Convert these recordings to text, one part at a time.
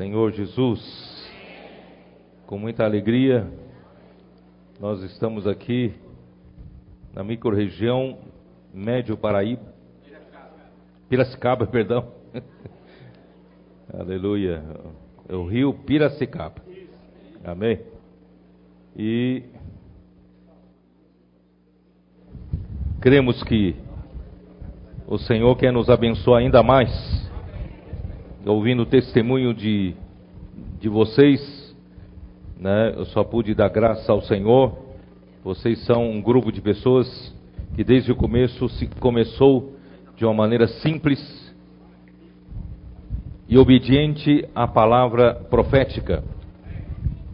Senhor Jesus, com muita alegria, nós estamos aqui na microrregião Médio Paraíba, Piracicaba, perdão. Aleluia. É o rio Piracicaba. Amém. E cremos que o Senhor quer nos abençoar ainda mais, ouvindo o testemunho de, de vocês, né? Eu só pude dar graça ao Senhor. Vocês são um grupo de pessoas que desde o começo se começou de uma maneira simples e obediente à palavra profética.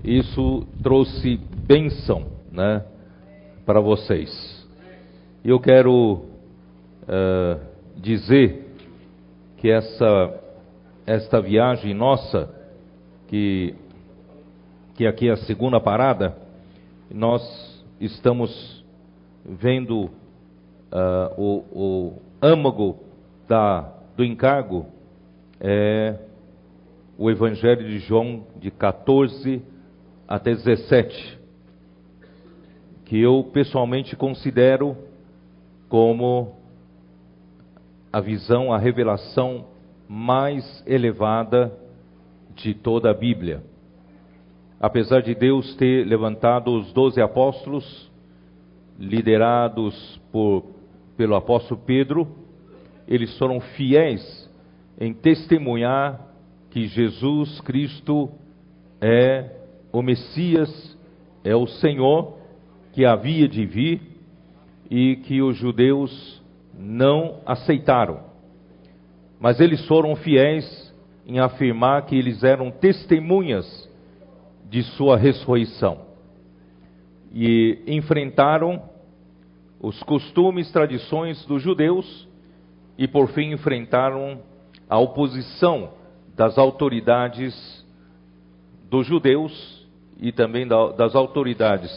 Isso trouxe bênção, né, para vocês. Eu quero uh, dizer que essa esta viagem nossa, que que aqui é a segunda parada, nós estamos vendo uh, o, o âmago da, do encargo é o Evangelho de João de 14 até 17, que eu pessoalmente considero como a visão, a revelação mais elevada de toda a Bíblia. Apesar de Deus ter levantado os doze apóstolos, liderados por, pelo apóstolo Pedro, eles foram fiéis em testemunhar que Jesus Cristo é o Messias, é o Senhor que havia de vir e que os judeus não aceitaram. Mas eles foram fiéis em afirmar que eles eram testemunhas de sua ressurreição. E enfrentaram os costumes, tradições dos judeus e por fim enfrentaram a oposição das autoridades dos judeus e também das autoridades,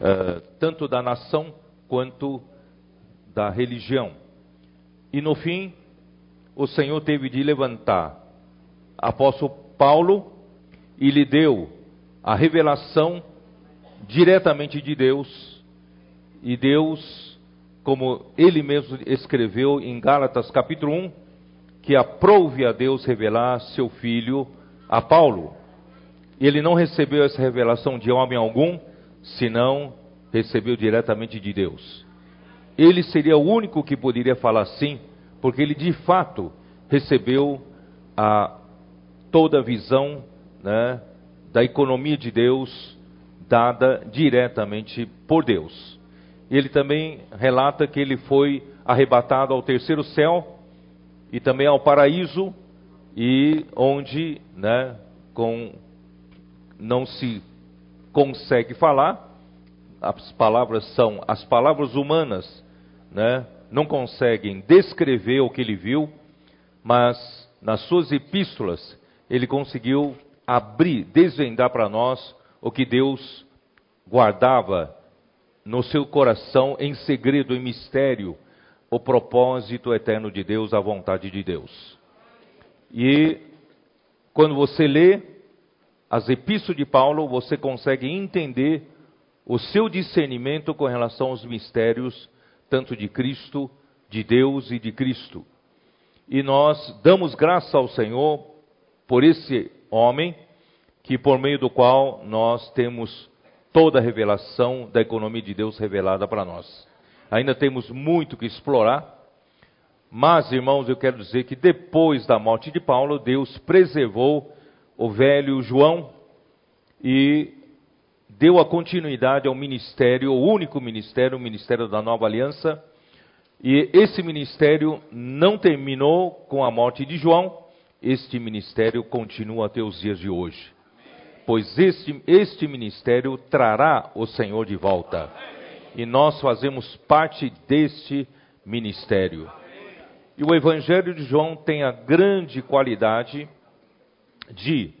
uh, tanto da nação quanto da religião. E no fim, o Senhor teve de levantar apóstolo Paulo e lhe deu a revelação diretamente de Deus. E Deus, como ele mesmo escreveu em Gálatas capítulo 1, que aprove a Deus revelar seu filho a Paulo. Ele não recebeu essa revelação de homem algum, senão recebeu diretamente de Deus. Ele seria o único que poderia falar assim, porque ele de fato recebeu a toda a visão né, da economia de Deus dada diretamente por Deus. Ele também relata que ele foi arrebatado ao terceiro céu e também ao paraíso e onde, né, com não se consegue falar, as palavras são as palavras humanas, né, não conseguem descrever o que ele viu, mas nas suas epístolas ele conseguiu abrir, desvendar para nós o que Deus guardava no seu coração em segredo, em mistério, o propósito eterno de Deus, a vontade de Deus. E quando você lê as epístolas de Paulo, você consegue entender o seu discernimento com relação aos mistérios tanto de Cristo, de Deus e de Cristo. E nós damos graça ao Senhor por esse homem, que por meio do qual nós temos toda a revelação da economia de Deus revelada para nós. Ainda temos muito que explorar, mas, irmãos, eu quero dizer que depois da morte de Paulo, Deus preservou o velho João e deu a continuidade ao ministério, o único ministério, o ministério da nova aliança. E esse ministério não terminou com a morte de João, este ministério continua até os dias de hoje. Pois este, este ministério trará o Senhor de volta. E nós fazemos parte deste ministério. E o Evangelho de João tem a grande qualidade de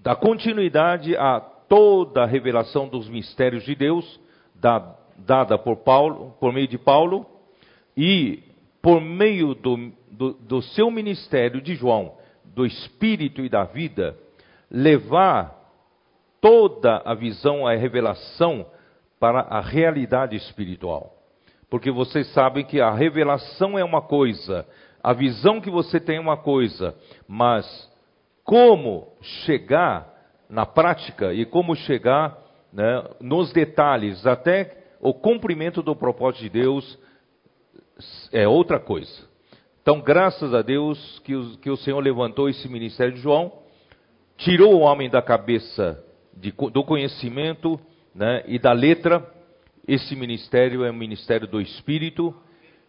dar continuidade a toda a revelação dos mistérios de Deus, da, dada por Paulo, por meio de Paulo, e por meio do, do, do seu ministério de João, do espírito e da vida, levar toda a visão, a revelação para a realidade espiritual. Porque vocês sabem que a revelação é uma coisa, a visão que você tem é uma coisa, mas como chegar na prática e como chegar né, nos detalhes até o cumprimento do propósito de Deus é outra coisa. Então, graças a Deus que o, que o Senhor levantou esse ministério de João, tirou o homem da cabeça de, do conhecimento né, e da letra. Esse ministério é o ministério do Espírito.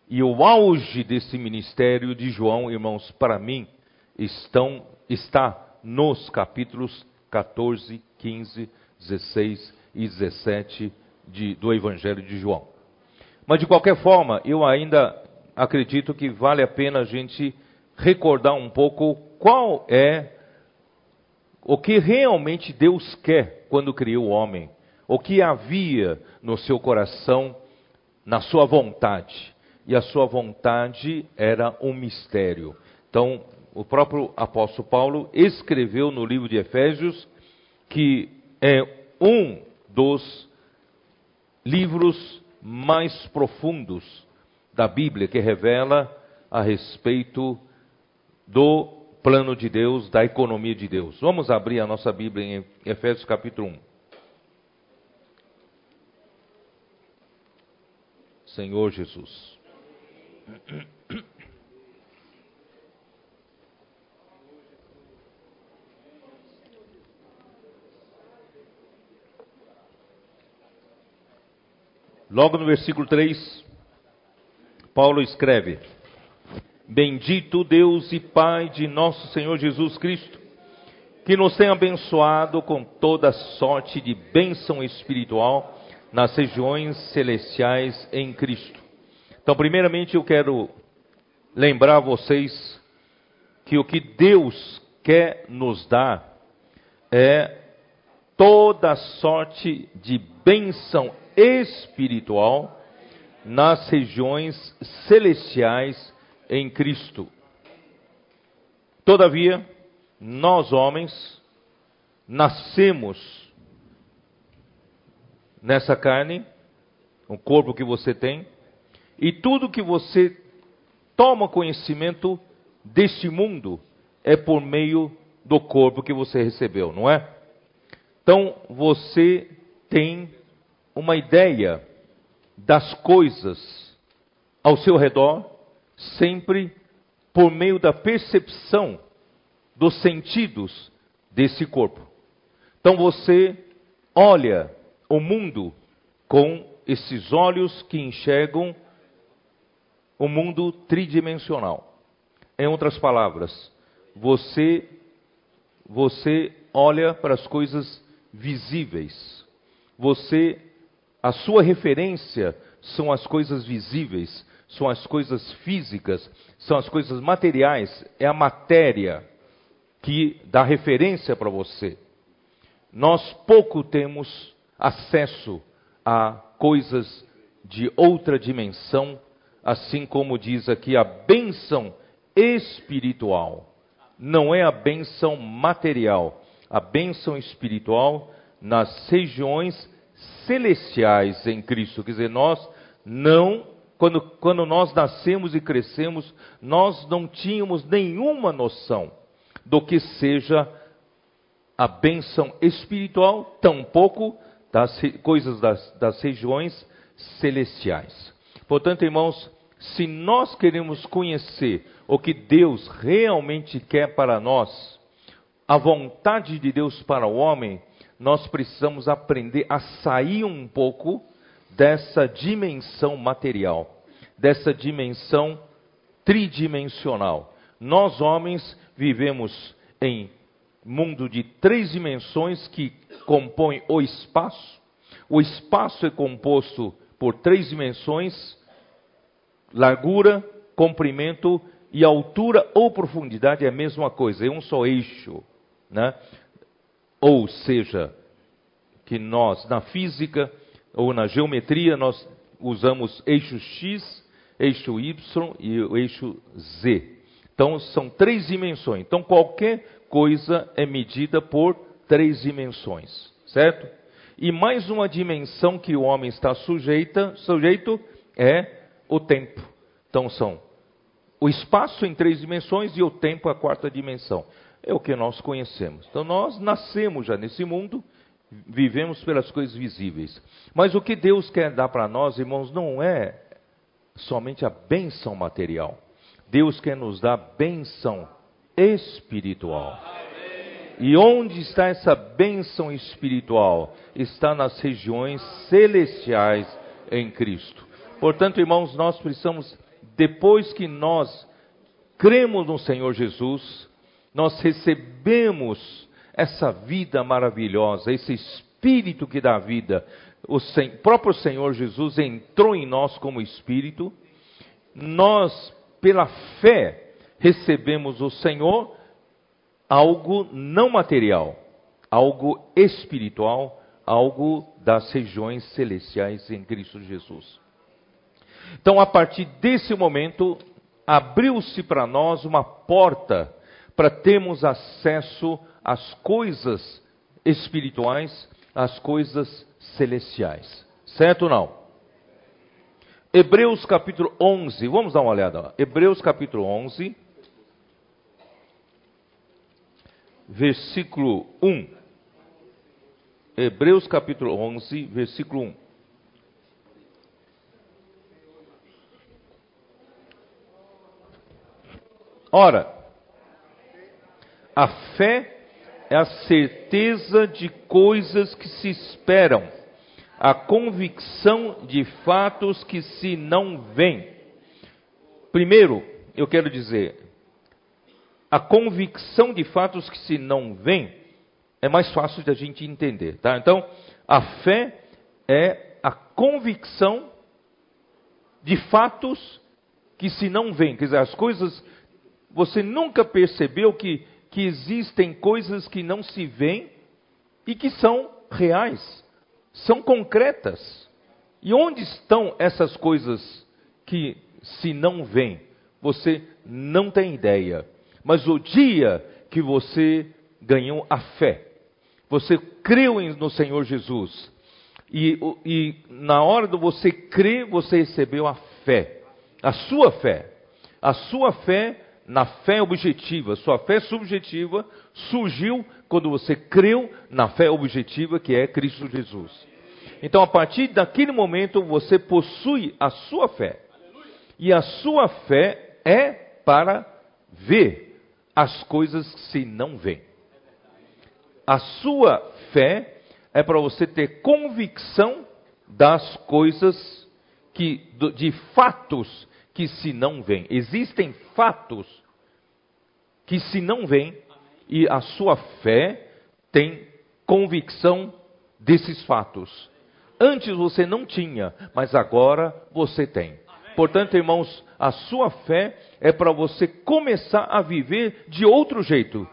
E o auge desse ministério de João, irmãos, para mim, estão, está nos capítulos 14, 15, 16 e 17 de, do Evangelho de João. Mas de qualquer forma, eu ainda acredito que vale a pena a gente recordar um pouco qual é o que realmente Deus quer quando criou o homem, o que havia no seu coração, na sua vontade. E a sua vontade era um mistério. Então, o próprio apóstolo Paulo escreveu no livro de Efésios que é um dos livros mais profundos da Bíblia que revela a respeito do plano de Deus, da economia de Deus. Vamos abrir a nossa Bíblia em Efésios capítulo 1. Senhor Jesus. Logo no versículo 3, Paulo escreve: Bendito Deus e Pai de nosso Senhor Jesus Cristo, que nos tem abençoado com toda sorte de bênção espiritual nas regiões celestiais em Cristo. Então, primeiramente, eu quero lembrar vocês que o que Deus quer nos dar é toda sorte de bênção espiritual nas regiões celestiais em Cristo. Todavia, nós homens nascemos nessa carne, o corpo que você tem, e tudo que você toma conhecimento deste mundo é por meio do corpo que você recebeu, não é? Então você tem uma ideia das coisas ao seu redor, sempre por meio da percepção dos sentidos desse corpo. Então você olha o mundo com esses olhos que enxergam o mundo tridimensional. Em outras palavras, você você olha para as coisas visíveis. Você a sua referência são as coisas visíveis, são as coisas físicas, são as coisas materiais, é a matéria que dá referência para você. Nós pouco temos acesso a coisas de outra dimensão, assim como diz aqui a bênção espiritual. Não é a bênção material, a bênção espiritual nas regiões celestiais em Cristo. Quer dizer, nós não, quando, quando nós nascemos e crescemos, nós não tínhamos nenhuma noção do que seja a bênção espiritual, tampouco das coisas das, das regiões celestiais. Portanto, irmãos, se nós queremos conhecer o que Deus realmente quer para nós, a vontade de Deus para o homem, nós precisamos aprender a sair um pouco dessa dimensão material, dessa dimensão tridimensional. Nós homens vivemos em mundo de três dimensões que compõem o espaço. O espaço é composto por três dimensões: largura, comprimento e altura ou profundidade é a mesma coisa, é um só eixo, né? Ou seja, que nós, na física ou na geometria, nós usamos eixo X, eixo Y e o eixo Z. Então são três dimensões. Então qualquer coisa é medida por três dimensões, certo? E mais uma dimensão que o homem está sujeita, sujeito é o tempo. Então são o espaço em três dimensões e o tempo a quarta dimensão. É o que nós conhecemos. Então nós nascemos já nesse mundo, vivemos pelas coisas visíveis. Mas o que Deus quer dar para nós, irmãos, não é somente a benção material. Deus quer nos dar benção espiritual. E onde está essa bênção espiritual? Está nas regiões celestiais em Cristo. Portanto, irmãos, nós precisamos depois que nós cremos no Senhor Jesus, nós recebemos essa vida maravilhosa, esse Espírito que dá vida. O próprio Senhor Jesus entrou em nós como Espírito. Nós, pela fé, recebemos o Senhor algo não material, algo espiritual, algo das regiões celestiais em Cristo Jesus. Então, a partir desse momento, abriu-se para nós uma porta para termos acesso às coisas espirituais, às coisas celestiais. Certo ou não? Hebreus capítulo 11, vamos dar uma olhada. Hebreus capítulo 11, versículo 1. Hebreus capítulo 11, versículo 1. Ora, a fé é a certeza de coisas que se esperam, a convicção de fatos que se não veem. Primeiro, eu quero dizer, a convicção de fatos que se não veem é mais fácil de a gente entender, tá? Então, a fé é a convicção de fatos que se não veem, quer dizer, as coisas você nunca percebeu que, que existem coisas que não se veem e que são reais, são concretas. E onde estão essas coisas que se não veem? Você não tem ideia. Mas o dia que você ganhou a fé, você creu no Senhor Jesus, e, e na hora de você crer, você recebeu a fé, a sua fé. A sua fé na fé objetiva. Sua fé subjetiva surgiu quando você creu na fé objetiva que é Cristo Jesus. Então, a partir daquele momento, você possui a sua fé. E a sua fé é para ver as coisas que se não veem. A sua fé é para você ter convicção das coisas que, de fatos que se não veem. Existem fatos que se não veem e a sua fé tem convicção desses fatos. Antes você não tinha, mas agora você tem. Portanto, irmãos, a sua fé é para você começar a viver de outro jeito.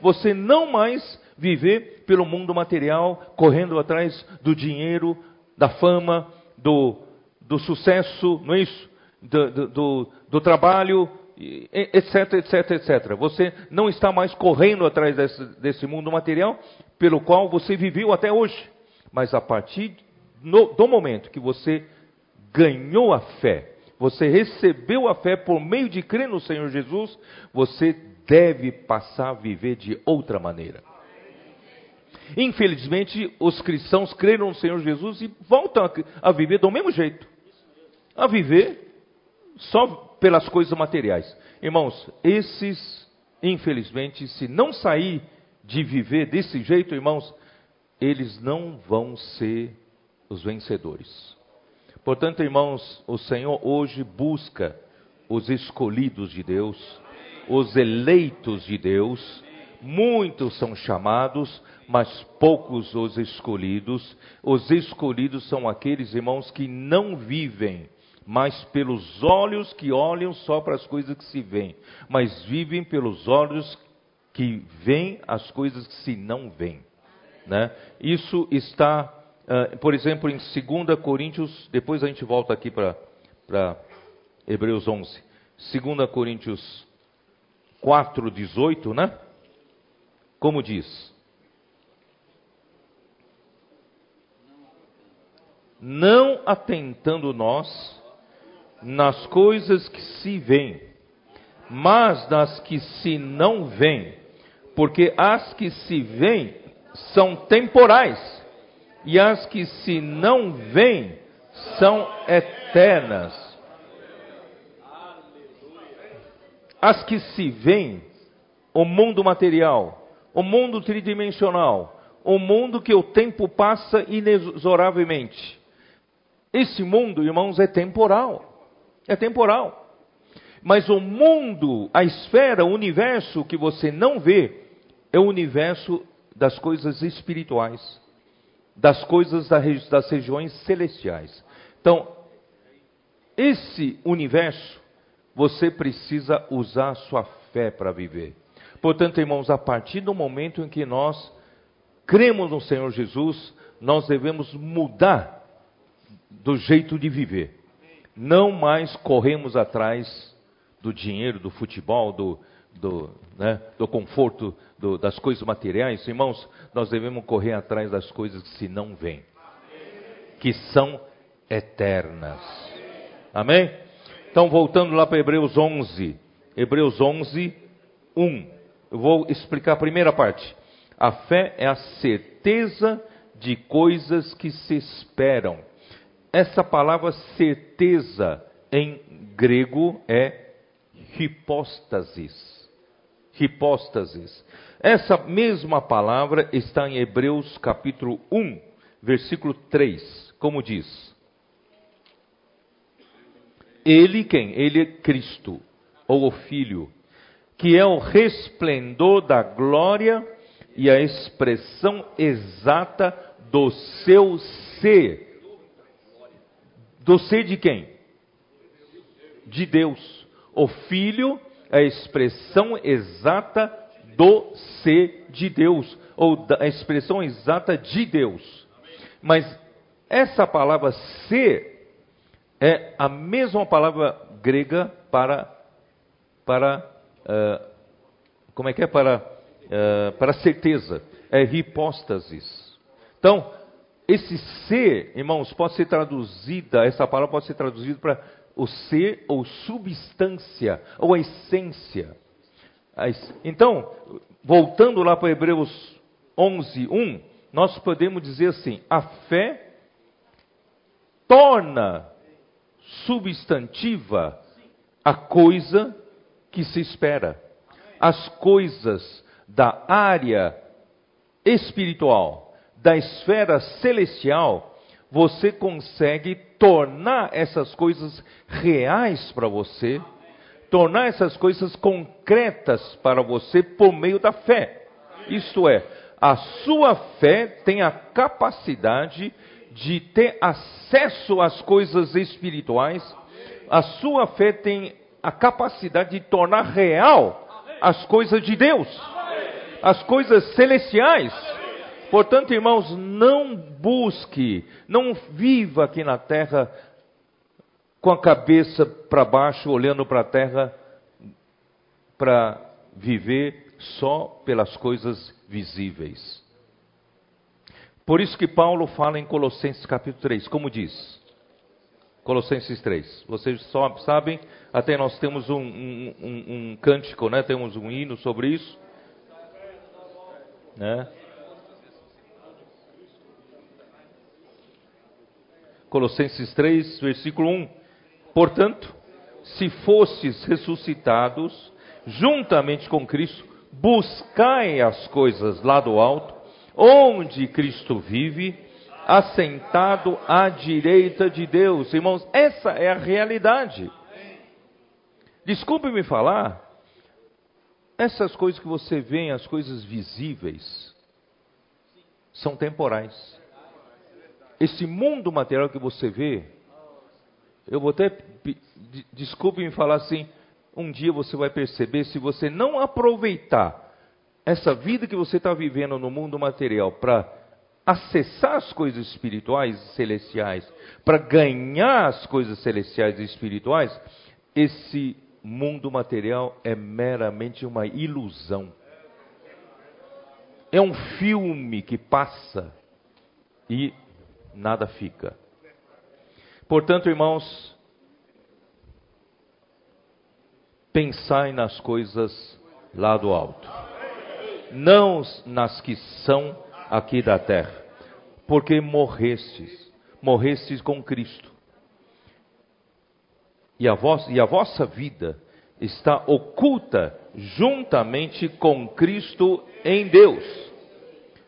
Você não mais viver pelo mundo material, correndo atrás do dinheiro, da fama, do, do sucesso, não é isso? Do, do, do trabalho, etc, etc, etc. Você não está mais correndo atrás desse, desse mundo material pelo qual você viveu até hoje. Mas a partir no, do momento que você ganhou a fé, você recebeu a fé por meio de crer no Senhor Jesus, você deve passar a viver de outra maneira. Infelizmente, os cristãos creram no Senhor Jesus e voltam a, a viver do mesmo jeito. A viver só pelas coisas materiais. Irmãos, esses, infelizmente, se não sair de viver desse jeito, irmãos, eles não vão ser os vencedores. Portanto, irmãos, o Senhor hoje busca os escolhidos de Deus, os eleitos de Deus. Muitos são chamados, mas poucos os escolhidos. Os escolhidos são aqueles irmãos que não vivem mas pelos olhos que olham só para as coisas que se veem, mas vivem pelos olhos que veem as coisas que se não veem. Né? Isso está, uh, por exemplo, em 2 Coríntios, depois a gente volta aqui para Hebreus 11. 2 Coríntios 4:18, né? Como diz? Não atentando nós nas coisas que se veem, mas nas que se não veem, porque as que se veem são temporais, e as que se não veem são eternas. As que se veem, o mundo material, o mundo tridimensional, o mundo que o tempo passa inexoravelmente. Esse mundo, irmãos, é temporal. É temporal. Mas o mundo, a esfera, o universo que você não vê, é o universo das coisas espirituais, das coisas das regiões celestiais. Então, esse universo, você precisa usar sua fé para viver. Portanto, irmãos, a partir do momento em que nós cremos no Senhor Jesus, nós devemos mudar do jeito de viver. Não mais corremos atrás do dinheiro, do futebol, do, do, né, do conforto, do, das coisas materiais. Irmãos, nós devemos correr atrás das coisas que se não vêm, que são eternas. Amém? Então, voltando lá para Hebreus 11. Hebreus 11, 1. Eu vou explicar a primeira parte. A fé é a certeza de coisas que se esperam. Essa palavra certeza em grego é hipóstasis. Hipóstasis. Essa mesma palavra está em Hebreus capítulo 1, versículo 3, como diz: Ele quem? Ele é Cristo, ou o Filho, que é o resplendor da glória e a expressão exata do seu ser. Do ser de quem? De Deus. O Filho é a expressão exata do ser de Deus, ou a expressão exata de Deus. Mas essa palavra ser é a mesma palavra grega para para uh, como é que é para uh, para certeza é hipóstasis. Então esse ser, irmãos, pode ser traduzida essa palavra pode ser traduzida para o ser ou substância ou a essência. Então, voltando lá para Hebreus 11, 1, nós podemos dizer assim: a fé torna substantiva a coisa que se espera. As coisas da área espiritual, da esfera celestial, você consegue tornar essas coisas reais para você, tornar essas coisas concretas para você por meio da fé. Isto é, a sua fé tem a capacidade de ter acesso às coisas espirituais, a sua fé tem a capacidade de tornar real as coisas de Deus, as coisas celestiais. Portanto, irmãos, não busque, não viva aqui na terra com a cabeça para baixo, olhando para a terra, para viver só pelas coisas visíveis. Por isso que Paulo fala em Colossenses capítulo 3, como diz? Colossenses 3. Vocês só sabem, até nós temos um, um, um, um cântico, né? temos um hino sobre isso. Né? Colossenses 3, versículo 1. Portanto, se fostes ressuscitados juntamente com Cristo, buscai as coisas lá do alto, onde Cristo vive, assentado à direita de Deus. Irmãos, essa é a realidade. Desculpe me falar, essas coisas que você vê, as coisas visíveis, são temporais esse mundo material que você vê, eu vou até, desculpe me falar assim, um dia você vai perceber, se você não aproveitar essa vida que você está vivendo no mundo material para acessar as coisas espirituais e celestiais, para ganhar as coisas celestiais e espirituais, esse mundo material é meramente uma ilusão. É um filme que passa e nada fica. Portanto, irmãos, pensai nas coisas lá do alto, não nas que são aqui da terra, porque morrestes, morrestes com Cristo. E a, e a vossa vida está oculta juntamente com Cristo em Deus.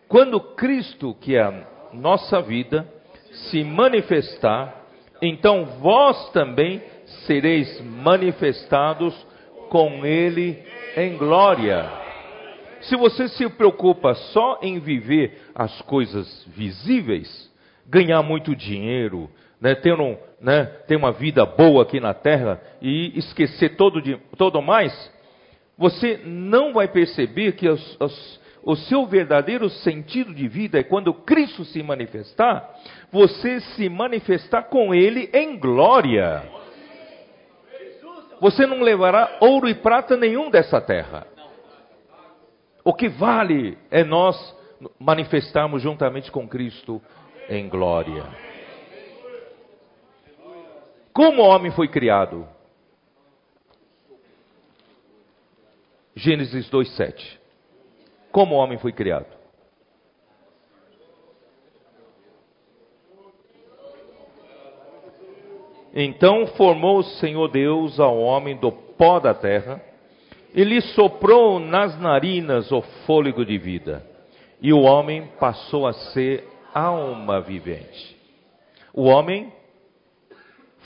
Quando Cristo, que é a nossa vida, se manifestar, então vós também sereis manifestados com Ele em glória. Se você se preocupa só em viver as coisas visíveis, ganhar muito dinheiro, né, ter, um, né, ter uma vida boa aqui na terra e esquecer todo, de, todo mais, você não vai perceber que os, os, o seu verdadeiro sentido de vida é quando Cristo se manifestar, você se manifestar com Ele em glória. Você não levará ouro e prata nenhum dessa terra. O que vale é nós manifestarmos juntamente com Cristo em glória. Como o homem foi criado? Gênesis 2:7. Como o homem foi criado? Então formou o Senhor Deus ao homem do pó da terra, e lhe soprou nas narinas o fôlego de vida, e o homem passou a ser alma vivente. O homem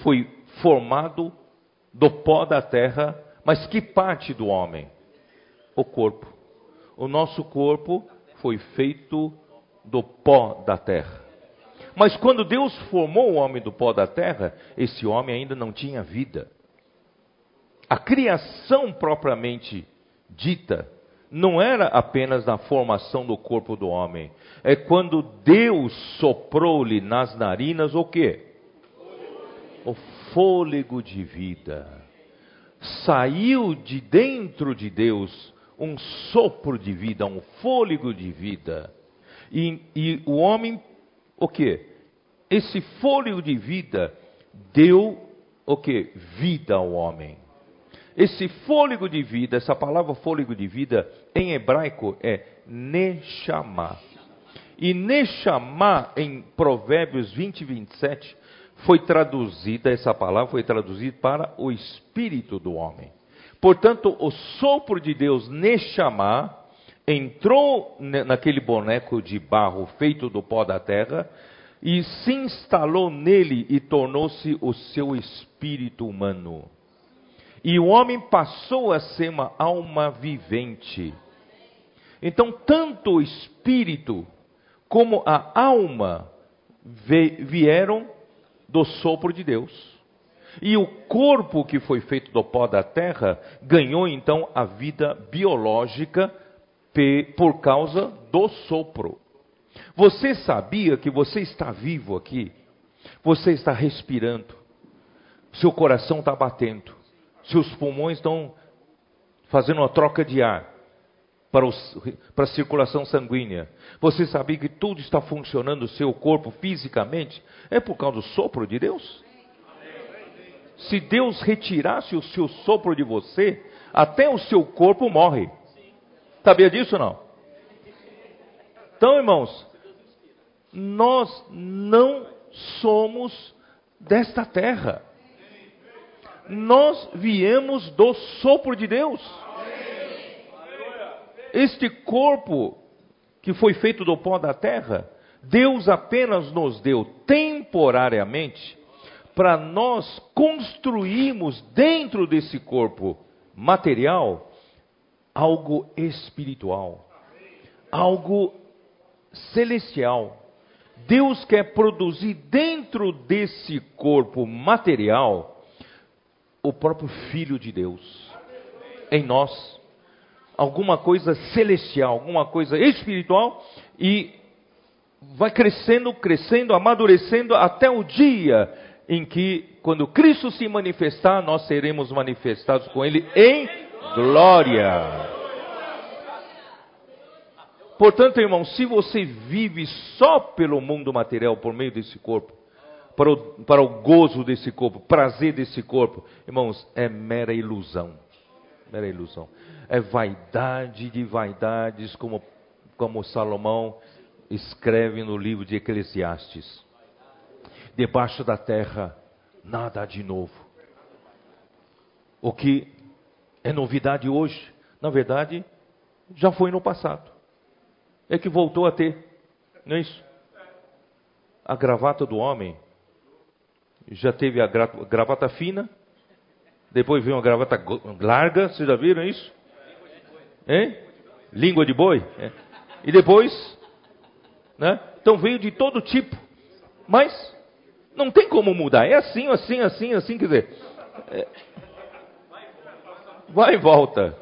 foi formado do pó da terra, mas que parte do homem? O corpo. O nosso corpo foi feito do pó da terra. Mas quando Deus formou o homem do pó da terra, esse homem ainda não tinha vida. A criação propriamente dita não era apenas na formação do corpo do homem, é quando Deus soprou-lhe nas narinas o quê? O fôlego de vida. Saiu de dentro de Deus um sopro de vida, um fôlego de vida. E, e o homem, o que? Esse fôlego de vida deu o que? Vida ao homem. Esse fôlego de vida, essa palavra fôlego de vida, em hebraico é Neshama. E Neshama, em Provérbios 20 e 27, foi traduzida, essa palavra foi traduzida para o espírito do homem. Portanto, o sopro de Deus, Neshama, entrou naquele boneco de barro feito do pó da terra e se instalou nele e tornou-se o seu espírito humano. E o homem passou a ser uma alma vivente. Então, tanto o espírito como a alma vieram do sopro de Deus. E o corpo que foi feito do pó da terra ganhou então a vida biológica por causa do sopro. Você sabia que você está vivo aqui? Você está respirando. Seu coração está batendo. Seus pulmões estão fazendo uma troca de ar para, para a circulação sanguínea. Você sabia que tudo está funcionando seu corpo fisicamente? É por causa do sopro de Deus? Se Deus retirasse o seu sopro de você, até o seu corpo morre. Sabia disso não? Então, irmãos, nós não somos desta terra. Nós viemos do sopro de Deus. Este corpo que foi feito do pó da terra, Deus apenas nos deu temporariamente para nós construirmos dentro desse corpo material algo espiritual, algo celestial. Deus quer produzir dentro desse corpo material o próprio Filho de Deus em nós. Alguma coisa celestial, alguma coisa espiritual e vai crescendo, crescendo, amadurecendo até o dia em que, quando Cristo se manifestar, nós seremos manifestados com Ele em glória. Portanto, irmão, se você vive só pelo mundo material, por meio desse corpo, para o, para o gozo desse corpo, prazer desse corpo, irmãos, é mera ilusão. Mera ilusão. É vaidade de vaidades, como, como Salomão escreve no livro de Eclesiastes. Debaixo da terra, nada de novo. O que é novidade hoje, na verdade, já foi no passado. É que voltou a ter, não é isso? A gravata do homem já teve a gravata fina, depois veio uma gravata larga, vocês já viram isso? Hein? Língua de boi. É. E depois, né? Então veio de todo tipo, mas não tem como mudar. É assim, assim, assim, assim, quer dizer. É, vai e volta.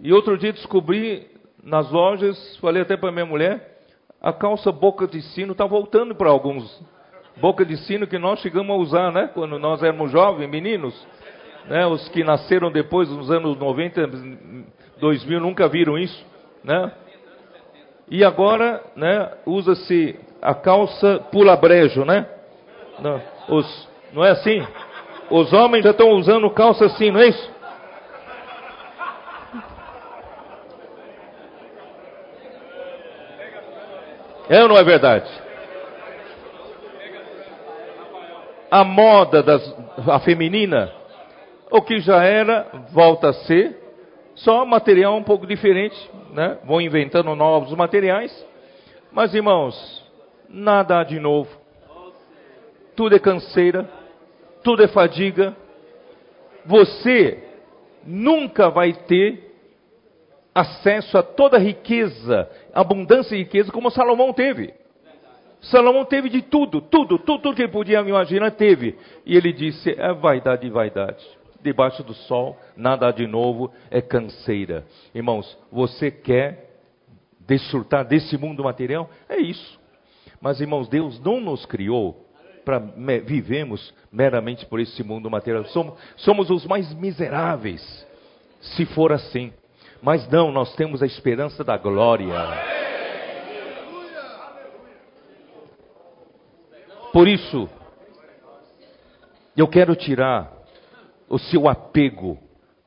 E outro dia descobri nas lojas, falei até para minha mulher, a calça boca de sino está voltando para alguns boca de sino que nós chegamos a usar, né? Quando nós éramos jovens, meninos. Né? Os que nasceram depois dos anos 90, 2000 nunca viram isso, né? E agora, né, usa-se a calça pula brejo, né? Não, os, não é assim? Os homens já estão usando calça assim, não é isso? É ou não é verdade? a moda das, a feminina, o que já era, volta a ser, só material um pouco diferente, né? Vão inventando novos materiais. Mas irmãos, nada de novo. Tudo é canseira, tudo é fadiga. Você nunca vai ter acesso a toda a riqueza, abundância e riqueza como Salomão teve. Salomão teve de tudo, tudo, tudo, tudo que ele podia imaginar, teve. E ele disse: é vaidade vaidade. Debaixo do sol, nada de novo, é canseira. Irmãos, você quer desfrutar desse mundo material? É isso. Mas, irmãos, Deus não nos criou para vivemos meramente por esse mundo material. Somos, somos os mais miseráveis, se for assim. Mas não, nós temos a esperança da glória. Por isso, eu quero tirar o seu apego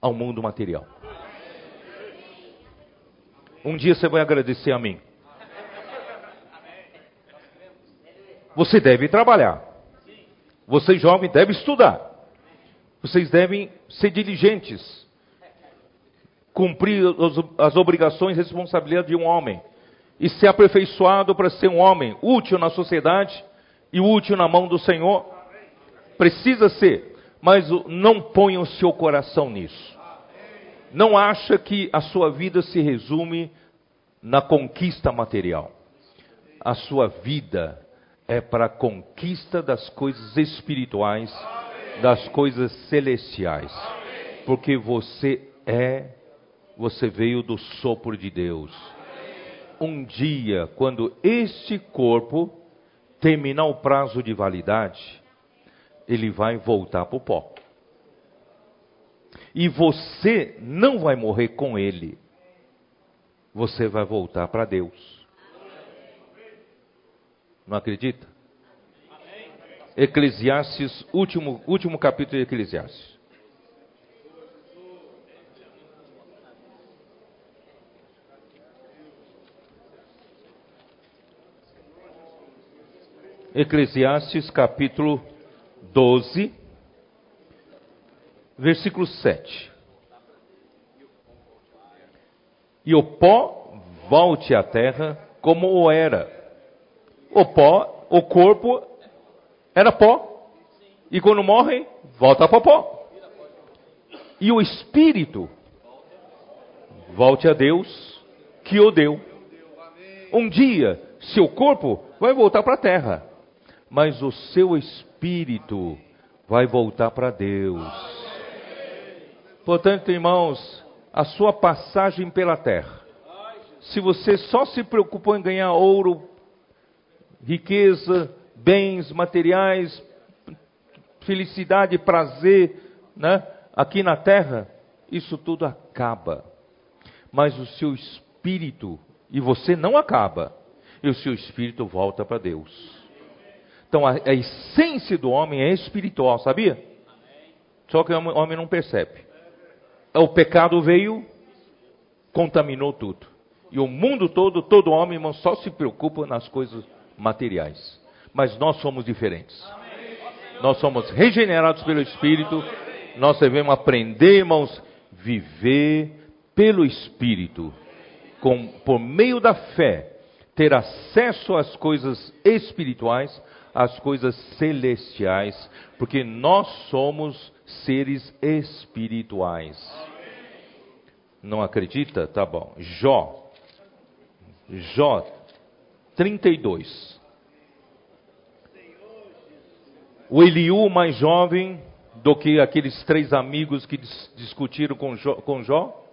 ao mundo material. Um dia você vai agradecer a mim. Você deve trabalhar. Você jovem deve estudar. Vocês devem ser diligentes. Cumprir as obrigações e responsabilidades de um homem. E ser aperfeiçoado para ser um homem útil na sociedade e útil na mão do Senhor? Precisa ser, mas não ponha o seu coração nisso. Não acha que a sua vida se resume na conquista material. A sua vida é para a conquista das coisas espirituais, das coisas celestiais. Porque você é, você veio do sopro de Deus. Um dia, quando este corpo terminar o prazo de validade, ele vai voltar para o pó. E você não vai morrer com ele. Você vai voltar para Deus. Não acredita? Eclesiastes, último, último capítulo de Eclesiastes. Eclesiastes capítulo 12, versículo 7. E o pó volte à terra como o era. O pó, o corpo era pó. E quando morre, volta para pó. E o espírito volte a Deus que o deu. Um dia, seu corpo vai voltar para a terra mas o seu espírito vai voltar para Deus. Portanto, irmãos, a sua passagem pela terra, se você só se preocupou em ganhar ouro, riqueza, bens materiais, felicidade, prazer, né? aqui na terra, isso tudo acaba. Mas o seu espírito, e você não acaba, e o seu espírito volta para Deus. Então a, a, essência do homem é espiritual, sabia? Só que o homem não percebe. O pecado veio, contaminou tudo. E o mundo todo, todo homem, irmão, só se preocupa nas coisas materiais. Mas nós somos diferentes. Nós somos regenerados pelo Espírito. Nós devemos aprender, irmãos, viver pelo Espírito, com, por meio da fé, ter acesso às coisas espirituais, às coisas celestiais, porque nós somos seres espirituais. Não acredita? Tá bom. Jó. Jó 32. O Eliú, mais jovem do que aqueles três amigos que dis discutiram com Jó, com Jó,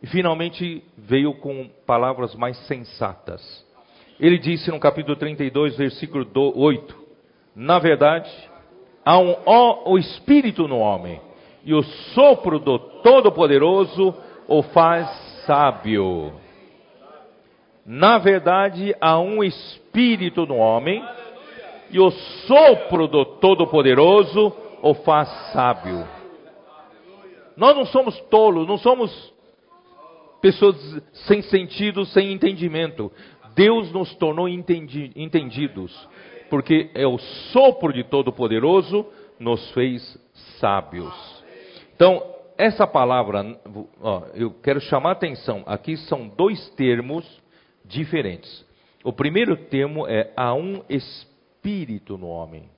e finalmente veio com palavras mais sensatas. Ele disse no capítulo 32, versículo 8: Na verdade, há um ó, o espírito no homem, e o sopro do Todo-Poderoso o faz sábio. Na verdade, há um espírito no homem, e o sopro do Todo-Poderoso o faz sábio. Nós não somos tolos, não somos pessoas sem sentido, sem entendimento. Deus nos tornou entendi, entendidos, porque é o sopro de Todo-Poderoso nos fez sábios. Então, essa palavra, ó, eu quero chamar a atenção, aqui são dois termos diferentes. O primeiro termo é há um espírito no homem.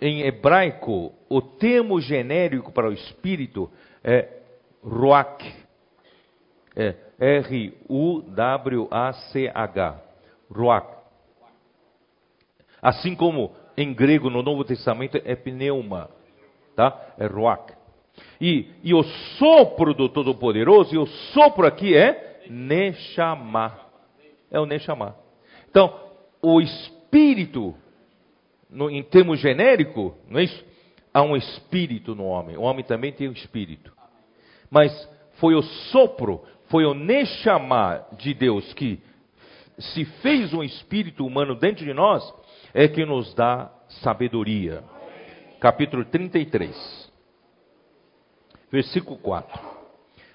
Em hebraico, o termo genérico para o espírito é ruach. É R-U-W-A-C-H. Ruach. Assim como em grego no Novo Testamento é pneuma, tá? É ruach. E, e o sopro do Todo-Poderoso, e o sopro aqui é Neshama. É o Neshama. Então, o espírito, no, em termos genérico, não é isso? Há um espírito no homem. O homem também tem um espírito. Mas foi o sopro, foi o Neshama de Deus que se fez um espírito humano dentro de nós, é que nos dá sabedoria. Capítulo 33 versículo 4.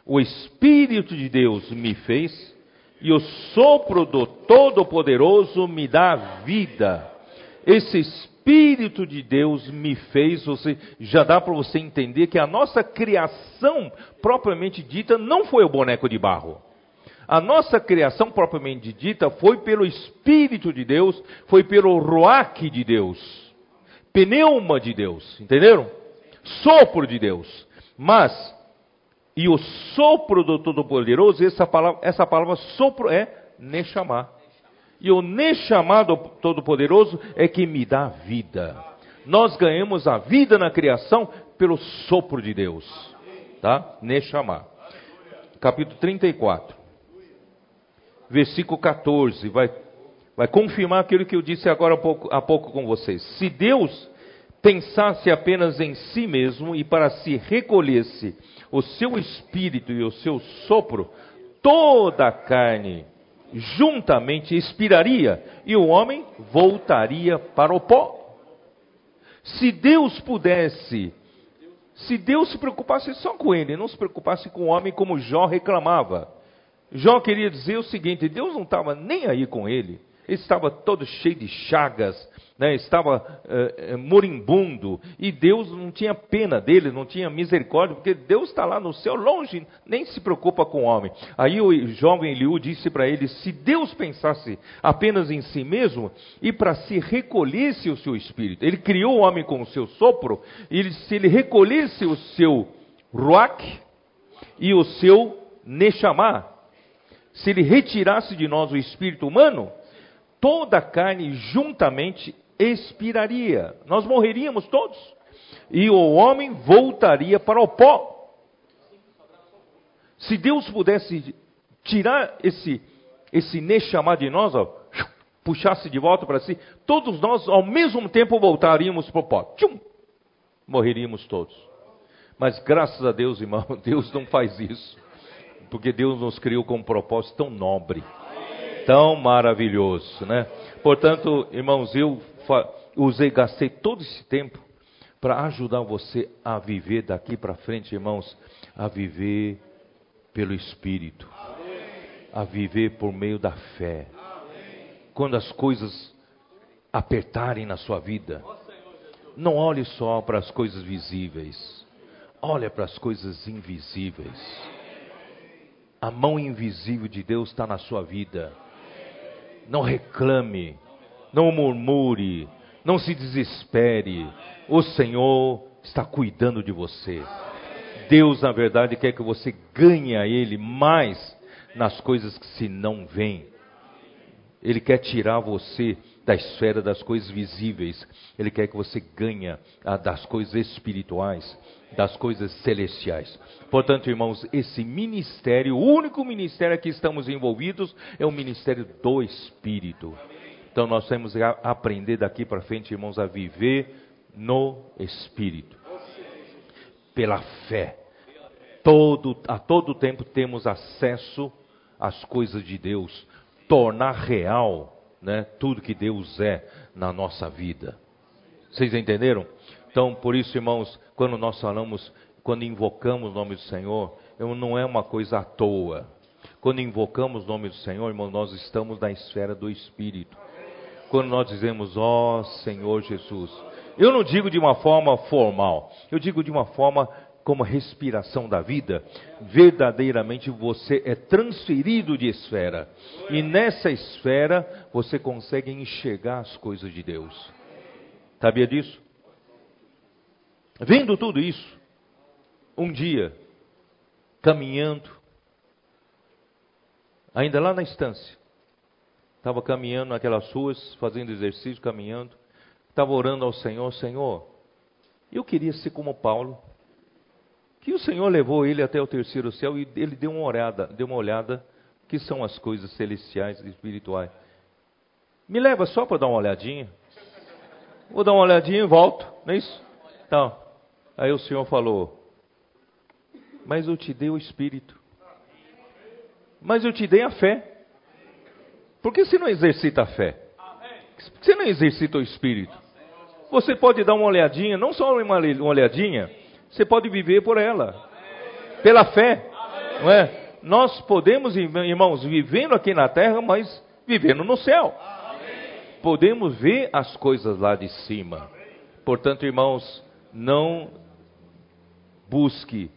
O Espírito de Deus me fez, e o sopro do Todo-Poderoso me dá vida. Esse Espírito de Deus me fez, você, já dá para você entender que a nossa criação propriamente dita não foi o boneco de barro. A nossa criação propriamente dita foi pelo Espírito de Deus, foi pelo Roaque de Deus, pneuma de Deus, entenderam? Sopro de Deus. Mas, e o sopro do Todo-Poderoso, essa palavra, essa palavra sopro é Neshama. E o Neshama do Todo-Poderoso é que me dá vida. Nós ganhamos a vida na criação pelo sopro de Deus. Tá? Neshama. Capítulo 34. Versículo 14. Vai, vai confirmar aquilo que eu disse agora há pouco, há pouco com vocês. Se Deus pensasse apenas em si mesmo e para si recolhesse o seu espírito e o seu sopro, toda a carne juntamente expiraria e o homem voltaria para o pó. Se Deus pudesse, se Deus se preocupasse só com ele, não se preocupasse com o homem como Jó reclamava. Jó queria dizer o seguinte: Deus não estava nem aí com ele, ele estava todo cheio de chagas, né, estava é, moribundo, e Deus não tinha pena dele, não tinha misericórdia, porque Deus está lá no céu, longe, nem se preocupa com o homem. Aí o jovem Eliú disse para ele: se Deus pensasse apenas em si mesmo, e para si recolhesse o seu espírito, ele criou o homem com o seu sopro, e se ele recolhesse o seu ruach e o seu nechamá, se ele retirasse de nós o espírito humano, toda a carne juntamente expiraria, nós morreríamos todos, e o homem voltaria para o pó. Se Deus pudesse tirar esse esse Neshama de nós, ó, puxasse de volta para si, todos nós ao mesmo tempo voltaríamos para o pó. Tchum! Morreríamos todos. Mas graças a Deus, irmão, Deus não faz isso. Porque Deus nos criou com um propósito tão nobre, tão maravilhoso, né? Portanto, irmãos, eu usei, gastei todo esse tempo para ajudar você a viver daqui para frente, irmãos, a viver pelo Espírito, a viver por meio da fé quando as coisas apertarem na sua vida, não olhe só para as coisas visíveis, olhe para as coisas invisíveis. A mão invisível de Deus está na sua vida. Não reclame, não murmure, não se desespere. O Senhor está cuidando de você. Deus, na verdade, quer que você ganhe a Ele mais nas coisas que se não veem. Ele quer tirar você da esfera das coisas visíveis. Ele quer que você ganhe das coisas espirituais, das coisas celestiais. Portanto, irmãos, esse ministério, o único ministério que estamos envolvidos, é o ministério do Espírito. Então, nós temos que aprender daqui para frente, irmãos, a viver no Espírito, pela fé. Todo, a todo tempo temos acesso às coisas de Deus tornar real né, tudo que Deus é na nossa vida. Vocês entenderam? Então, por isso, irmãos, quando nós falamos, quando invocamos o nome do Senhor, não é uma coisa à toa. Quando invocamos o nome do Senhor, irmão, nós estamos na esfera do Espírito. Quando nós dizemos, ó oh, Senhor Jesus, eu não digo de uma forma formal, eu digo de uma forma como respiração da vida, verdadeiramente você é transferido de esfera. E nessa esfera você consegue enxergar as coisas de Deus. Sabia disso? Vendo tudo isso, um dia, caminhando, ainda lá na estância, estava caminhando naquelas ruas, fazendo exercício, caminhando, estava orando ao Senhor, Senhor, eu queria ser como Paulo que o Senhor levou ele até o terceiro céu e ele deu uma olhada, deu uma olhada que são as coisas celestiais e espirituais. Me leva só para dar uma olhadinha. Vou dar uma olhadinha e volto, não é isso? Então, aí o Senhor falou: Mas eu te dei o espírito. Mas eu te dei a fé. Por que você não exercita a fé? Você não exercita o espírito? Você pode dar uma olhadinha, não só uma olhadinha, você pode viver por ela, pela fé, não é? Nós podemos, irmãos, vivendo aqui na terra, mas vivendo no céu. Podemos ver as coisas lá de cima. Portanto, irmãos, não busque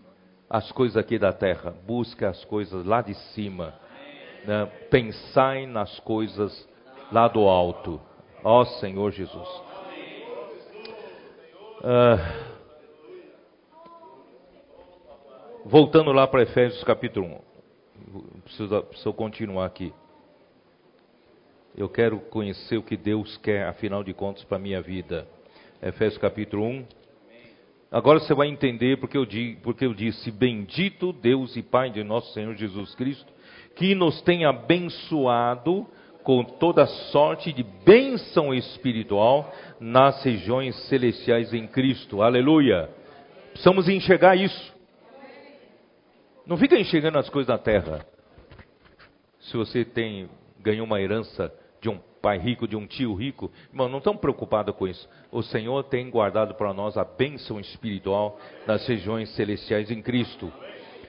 as coisas aqui da terra, busque as coisas lá de cima. Né? Pensai nas coisas lá do alto. Ó Senhor Jesus. Uh, voltando lá para Efésios capítulo 1. Preciso, preciso continuar aqui. Eu quero conhecer o que Deus quer, afinal de contas, para a minha vida. Efésios capítulo 1. Agora você vai entender porque eu, porque eu disse: Bendito Deus e Pai de nosso Senhor Jesus Cristo, que nos tem abençoado com toda sorte de bênção espiritual nas regiões celestiais em Cristo. Aleluia. Precisamos enxergar isso. Não fica enxergando as coisas da terra. Se você tem ganhou uma herança de um pai rico, de um tio rico, irmão, não estão preocupados com isso. O Senhor tem guardado para nós a bênção espiritual nas regiões celestiais em Cristo.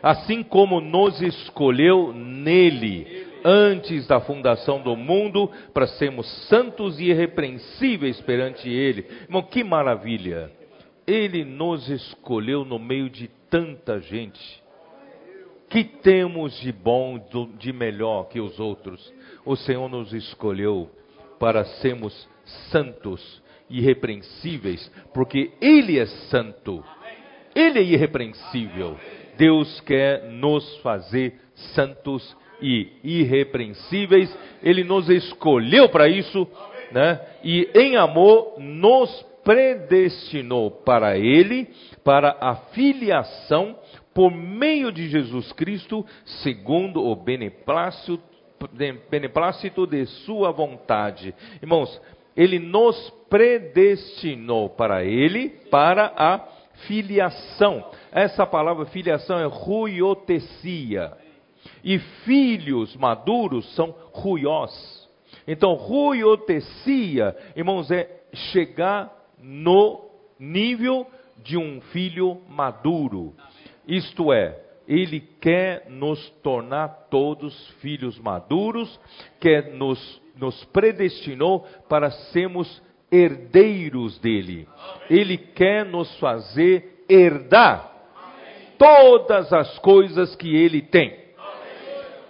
Assim como nos escolheu nele antes da fundação do mundo para sermos santos e irrepreensíveis perante ele. Irmão, que maravilha! Ele nos escolheu no meio de tanta gente que temos de bom, de melhor que os outros? O Senhor nos escolheu para sermos santos, irrepreensíveis, porque Ele é santo, Ele é irrepreensível. Deus quer nos fazer santos e irrepreensíveis, Ele nos escolheu para isso, né? E em amor nos predestinou para Ele, para a filiação por meio de Jesus Cristo, segundo o beneplácito de sua vontade. Irmãos, ele nos predestinou para ele, para a filiação. Essa palavra filiação é ruiotecia. E filhos maduros são ruiós. Então, ruiotecia, irmãos, é chegar no nível de um filho maduro. Isto é, ele quer nos tornar todos filhos maduros, quer nos, nos predestinou para sermos herdeiros dele. Ele quer nos fazer herdar todas as coisas que ele tem.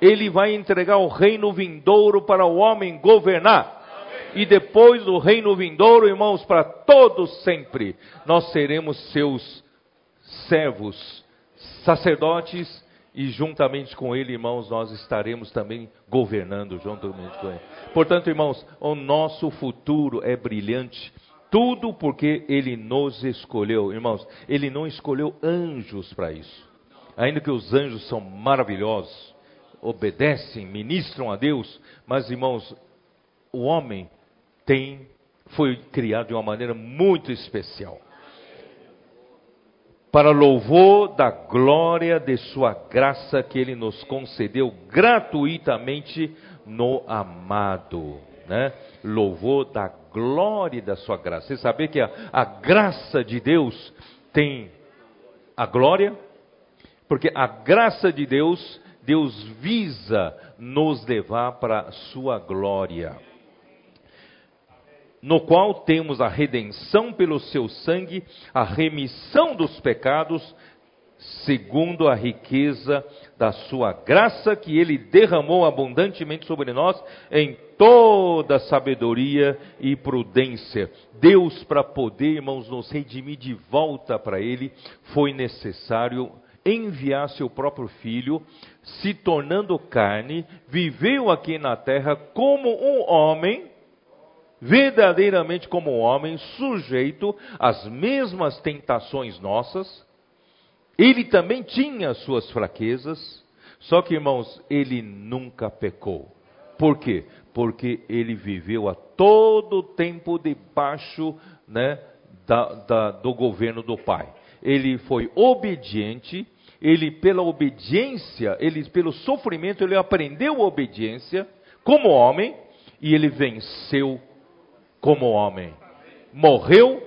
Ele vai entregar o reino vindouro para o homem governar. E depois do reino vindouro, irmãos, para todos sempre, nós seremos seus servos, sacerdotes, e juntamente com ele, irmãos, nós estaremos também governando juntamente com ele. Portanto, irmãos, o nosso futuro é brilhante. Tudo porque ele nos escolheu, irmãos. Ele não escolheu anjos para isso. Ainda que os anjos são maravilhosos, obedecem, ministram a Deus, mas irmãos, o homem tem foi criado de uma maneira muito especial. Para louvor da glória de sua graça que ele nos concedeu gratuitamente no amado, né? Louvor da glória da sua graça. Você sabe que a, a graça de Deus tem a glória? Porque a graça de Deus, Deus visa nos levar para a sua glória no qual temos a redenção pelo seu sangue, a remissão dos pecados, segundo a riqueza da sua graça que ele derramou abundantemente sobre nós em toda sabedoria e prudência. Deus, para poder, irmãos, nos redimir de volta para ele, foi necessário enviar seu próprio filho, se tornando carne, viveu aqui na terra como um homem, verdadeiramente como homem, sujeito às mesmas tentações nossas. Ele também tinha suas fraquezas, só que, irmãos, ele nunca pecou. Por quê? Porque ele viveu a todo tempo debaixo né, da, da, do governo do Pai. Ele foi obediente, ele pela obediência, ele pelo sofrimento, ele aprendeu obediência como homem e ele venceu como homem. Morreu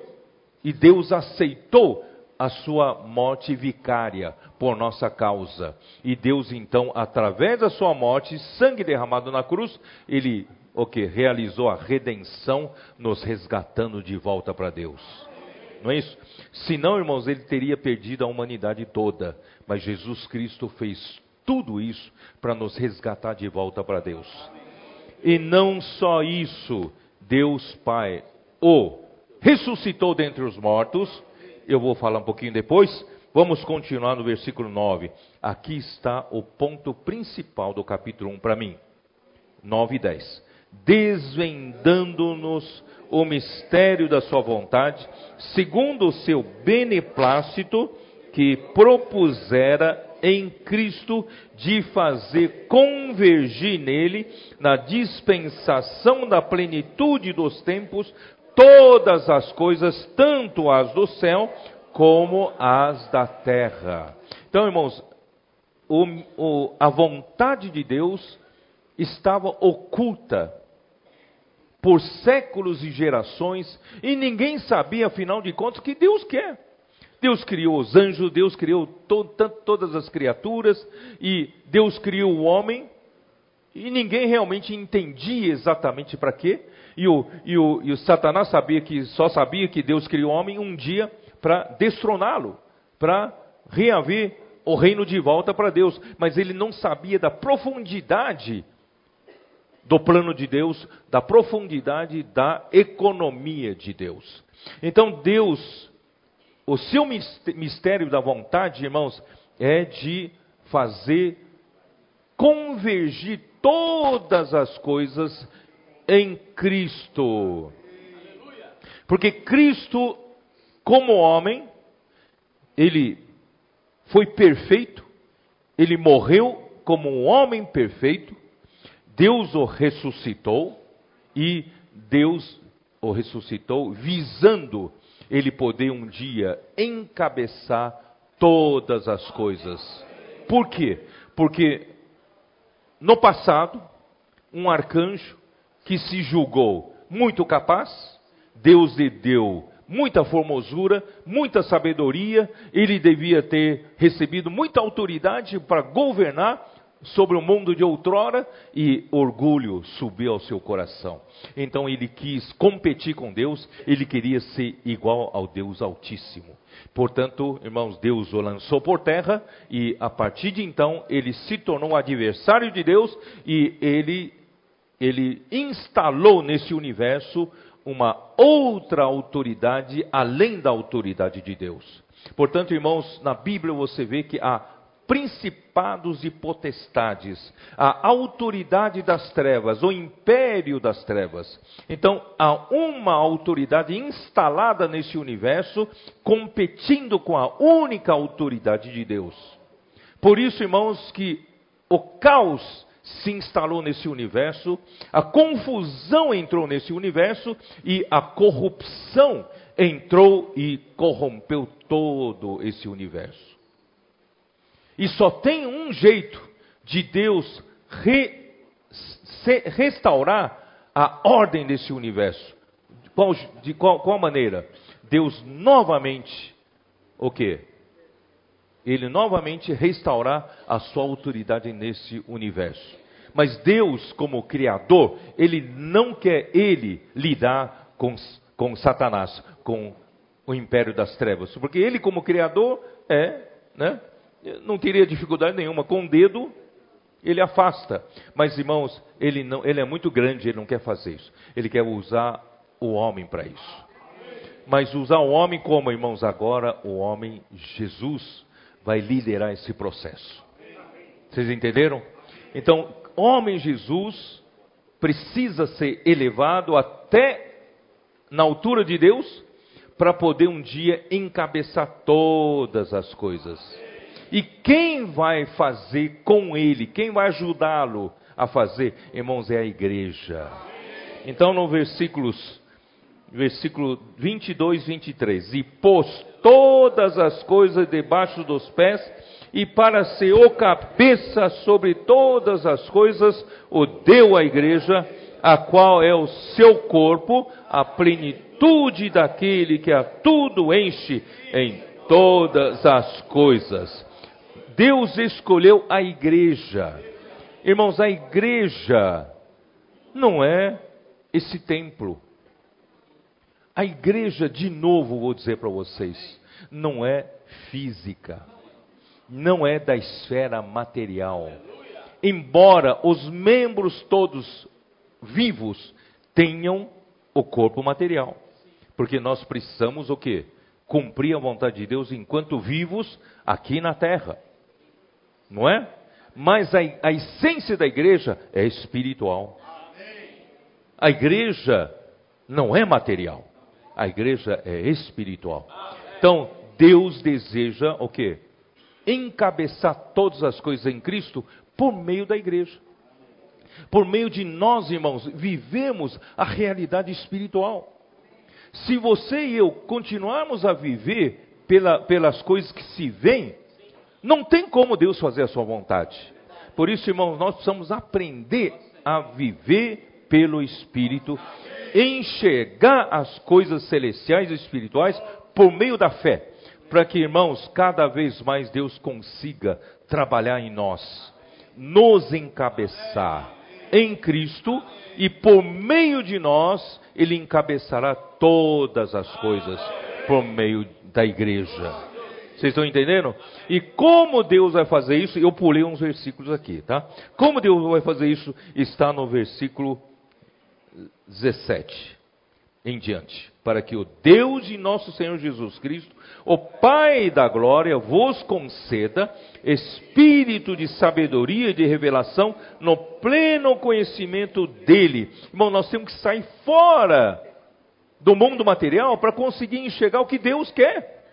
e Deus aceitou a sua morte vicária por nossa causa. E Deus então, através da sua morte, sangue derramado na cruz, ele o que realizou a redenção, nos resgatando de volta para Deus. Não é isso? Senão, irmãos, ele teria perdido a humanidade toda, mas Jesus Cristo fez tudo isso para nos resgatar de volta para Deus. E não só isso, Deus Pai o ressuscitou dentre os mortos. Eu vou falar um pouquinho depois. Vamos continuar no versículo 9. Aqui está o ponto principal do capítulo 1 para mim. 9 e 10. Desvendando-nos o mistério da sua vontade, segundo o seu beneplácito que propusera em Cristo de fazer convergir nele, na dispensação da plenitude dos tempos, todas as coisas, tanto as do céu como as da terra. Então, irmãos, o, o, a vontade de Deus estava oculta por séculos e gerações, e ninguém sabia, afinal de contas, o que Deus quer. Deus criou os anjos, Deus criou to todas as criaturas, e Deus criou o homem, e ninguém realmente entendia exatamente para quê. E o, e, o, e o Satanás sabia que só sabia que Deus criou o homem um dia para destroná-lo, para reaver o reino de volta para Deus, mas ele não sabia da profundidade do plano de Deus, da profundidade da economia de Deus. Então Deus o seu mistério da vontade, irmãos, é de fazer convergir todas as coisas em Cristo. Porque Cristo, como homem, ele foi perfeito, ele morreu como um homem perfeito, Deus o ressuscitou e Deus o ressuscitou visando ele poder um dia encabeçar todas as coisas. Por quê? Porque no passado, um arcanjo que se julgou muito capaz, Deus lhe deu muita formosura, muita sabedoria, ele devia ter recebido muita autoridade para governar sobre o mundo de outrora e orgulho subiu ao seu coração. Então ele quis competir com Deus, ele queria ser igual ao Deus Altíssimo. Portanto, irmãos, Deus o lançou por terra e a partir de então ele se tornou adversário de Deus e ele ele instalou nesse universo uma outra autoridade além da autoridade de Deus. Portanto, irmãos, na Bíblia você vê que há principados e potestades, a autoridade das trevas, o império das trevas. Então, há uma autoridade instalada nesse universo, competindo com a única autoridade de Deus. Por isso, irmãos, que o caos se instalou nesse universo, a confusão entrou nesse universo e a corrupção entrou e corrompeu todo esse universo. E só tem um jeito de Deus re, se, restaurar a ordem desse universo. Qual, de qual, qual maneira? Deus novamente, o quê? Ele novamente restaurar a sua autoridade nesse universo. Mas Deus, como Criador, Ele não quer Ele lidar com, com Satanás, com o império das trevas. Porque Ele, como Criador, é, né? Não teria dificuldade nenhuma. Com o dedo, ele afasta. Mas, irmãos, ele, não, ele é muito grande, ele não quer fazer isso. Ele quer usar o homem para isso. Mas usar o homem como, irmãos? Agora o homem, Jesus, vai liderar esse processo. Vocês entenderam? Então, homem Jesus precisa ser elevado até na altura de Deus para poder um dia encabeçar todas as coisas. E quem vai fazer com ele, quem vai ajudá-lo a fazer, irmãos, é a igreja. Então, no versículos, versículo 22, 23, e pôs todas as coisas debaixo dos pés, e para ser o cabeça sobre todas as coisas, o deu à igreja, a qual é o seu corpo, a plenitude daquele que a tudo enche em todas as coisas. Deus escolheu a igreja. Irmãos, a igreja não é esse templo. A igreja, de novo vou dizer para vocês, não é física, não é da esfera material. Embora os membros todos vivos tenham o corpo material. Porque nós precisamos o quê? Cumprir a vontade de Deus enquanto vivos aqui na terra não é? Mas a, a essência da igreja é espiritual. A igreja não é material. A igreja é espiritual. Então, Deus deseja o quê? Encabeçar todas as coisas em Cristo por meio da igreja. Por meio de nós, irmãos, vivemos a realidade espiritual. Se você e eu continuarmos a viver pela, pelas coisas que se veem, não tem como Deus fazer a sua vontade. Por isso, irmãos, nós precisamos aprender a viver pelo Espírito, enxergar as coisas celestiais e espirituais por meio da fé, para que, irmãos, cada vez mais Deus consiga trabalhar em nós, nos encabeçar em Cristo e por meio de nós Ele encabeçará todas as coisas por meio da igreja. Vocês estão entendendo? E como Deus vai fazer isso? Eu pulei uns versículos aqui, tá? Como Deus vai fazer isso? Está no versículo 17 em diante. Para que o Deus de nosso Senhor Jesus Cristo, o Pai da glória, vos conceda espírito de sabedoria e de revelação no pleno conhecimento dele. Irmão, nós temos que sair fora do mundo material para conseguir enxergar o que Deus quer.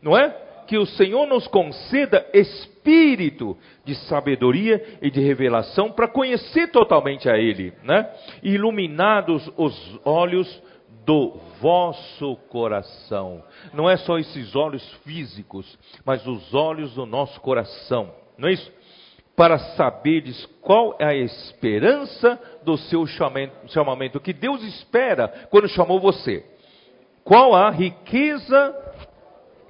Não é? Que o Senhor nos conceda espírito de sabedoria e de revelação para conhecer totalmente a Ele, né? Iluminados os olhos do vosso coração. Não é só esses olhos físicos, mas os olhos do nosso coração. Não é isso? Para saberes qual é a esperança do seu chamamento, que Deus espera quando chamou você. Qual a riqueza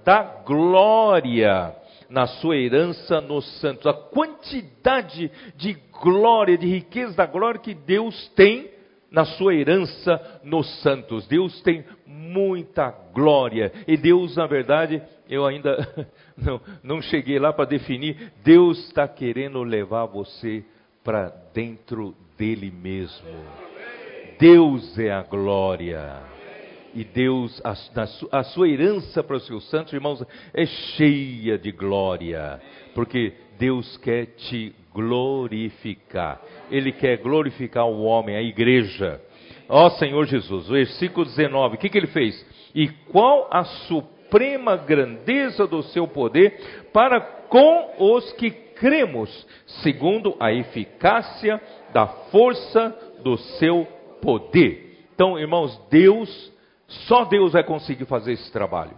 da glória na sua herança nos santos. A quantidade de glória, de riqueza da glória que Deus tem na sua herança nos santos. Deus tem muita glória. E Deus, na verdade, eu ainda não, não cheguei lá para definir. Deus está querendo levar você para dentro dele mesmo. Deus é a glória. E Deus, a, a sua herança para os seus santos irmãos é cheia de glória, porque Deus quer te glorificar. Ele quer glorificar o homem, a igreja. Ó Senhor Jesus, versículo 19, o que, que ele fez? E qual a suprema grandeza do seu poder para com os que cremos, segundo a eficácia da força do seu poder. Então, irmãos, Deus só Deus vai conseguir fazer esse trabalho.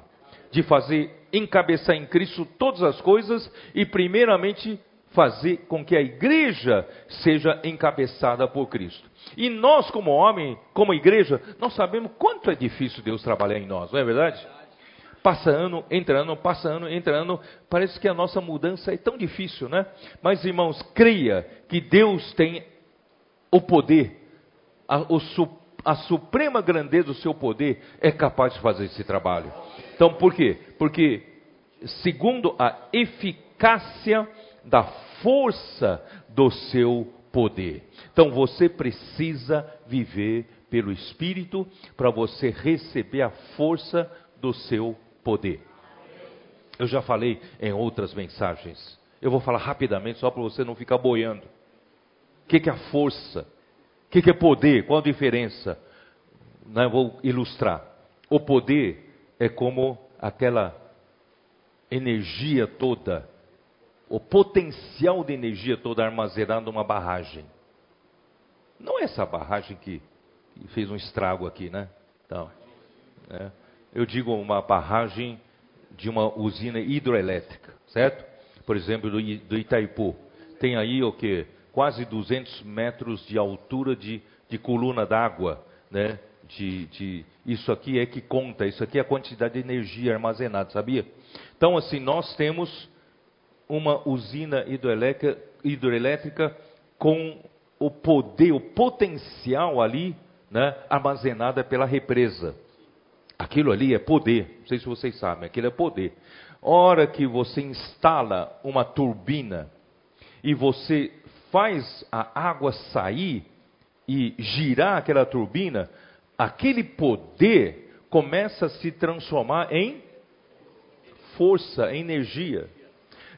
De fazer, encabeçar em Cristo todas as coisas e, primeiramente, fazer com que a igreja seja encabeçada por Cristo. E nós, como homem, como igreja, nós sabemos quanto é difícil Deus trabalhar em nós, não é verdade? Passa ano, entra ano, passa ano, entra ano. Parece que a nossa mudança é tão difícil, né? Mas, irmãos, creia que Deus tem o poder, o suporte a suprema grandeza do seu poder é capaz de fazer esse trabalho. Então, por quê? Porque, segundo a eficácia da força do seu poder. Então, você precisa viver pelo Espírito para você receber a força do seu poder. Eu já falei em outras mensagens. Eu vou falar rapidamente só para você não ficar boiando. O que, é a força? Que, que é poder? Qual a diferença? Não, vou ilustrar. O poder é como aquela energia toda, o potencial de energia toda armazenado numa barragem. Não é essa barragem que, que fez um estrago aqui, né? Então, é, eu digo uma barragem de uma usina hidroelétrica, certo? Por exemplo, do, do Itaipu. Tem aí o que? Quase 200 metros de altura de, de coluna d'água, né? De, de, isso aqui é que conta, isso aqui é a quantidade de energia armazenada, sabia? Então, assim, nós temos uma usina hidroelétrica, hidroelétrica com o poder, o potencial ali, né, armazenada pela represa. Aquilo ali é poder, não sei se vocês sabem, aquilo é poder. Hora que você instala uma turbina e você faz a água sair e girar aquela turbina, aquele poder começa a se transformar em força, energia.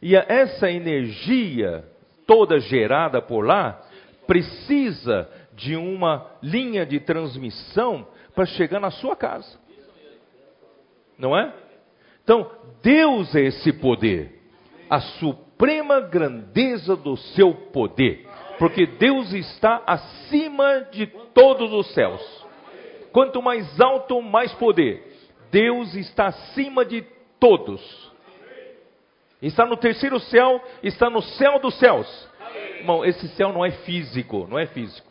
E essa energia toda gerada por lá precisa de uma linha de transmissão para chegar na sua casa. Não é? Então, Deus é esse poder. A suprema grandeza do seu poder, porque Deus está acima de todos os céus. Quanto mais alto, mais poder. Deus está acima de todos. Está no terceiro céu, está no céu dos céus. Irmão, esse céu não é físico, não é físico.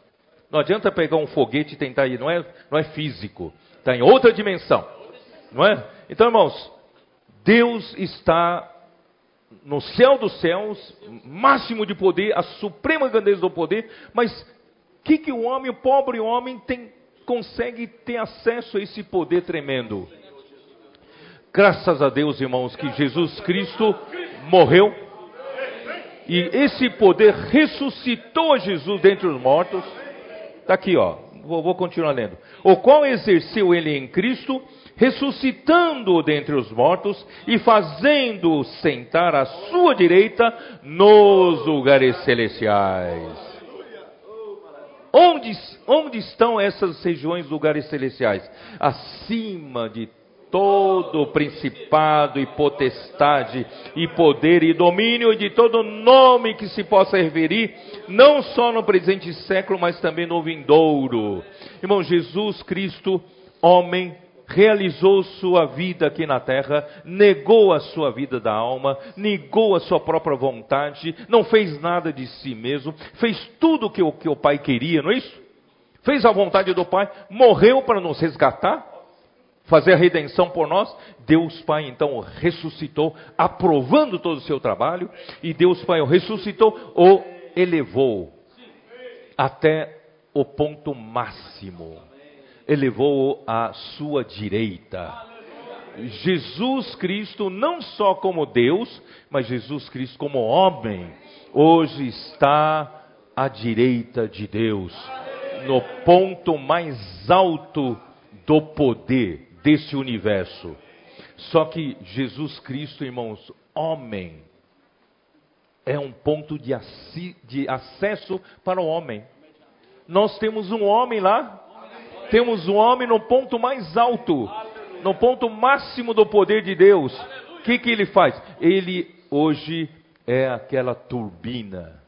Não adianta pegar um foguete e tentar ir, não é, não é físico. Está em outra dimensão. Não é? Então, irmãos, Deus está no céu dos céus, máximo de poder, a suprema grandeza do poder, mas o que, que o homem, o pobre homem, tem, consegue ter acesso a esse poder tremendo? Graças a Deus, irmãos, que Jesus Cristo morreu e esse poder ressuscitou Jesus dentre os mortos. Está aqui, ó. Vou, vou continuar lendo. O qual exerceu ele em Cristo ressuscitando-o dentre os mortos e fazendo-o sentar à sua direita nos lugares celestiais. Onde, onde estão essas regiões, lugares celestiais? Acima de todo principado e potestade e poder e domínio e de todo nome que se possa referir, não só no presente século, mas também no vindouro. Irmão, Jesus Cristo, homem, realizou sua vida aqui na terra, negou a sua vida da alma, negou a sua própria vontade, não fez nada de si mesmo, fez tudo o que o, que o Pai queria, não é isso? Fez a vontade do Pai, morreu para nos resgatar, fazer a redenção por nós, Deus Pai então o ressuscitou, aprovando todo o seu trabalho, e Deus Pai o ressuscitou, o elevou até o ponto máximo, elevou-o à sua direita. Jesus Cristo, não só como Deus, mas Jesus Cristo como homem, hoje está à direita de Deus, no ponto mais alto do poder desse universo. Só que Jesus Cristo, irmãos, homem, é um ponto de, de acesso para o homem. Nós temos um homem lá, temos um homem no ponto mais alto, no ponto máximo do poder de Deus. O que, que ele faz? Ele hoje é aquela turbina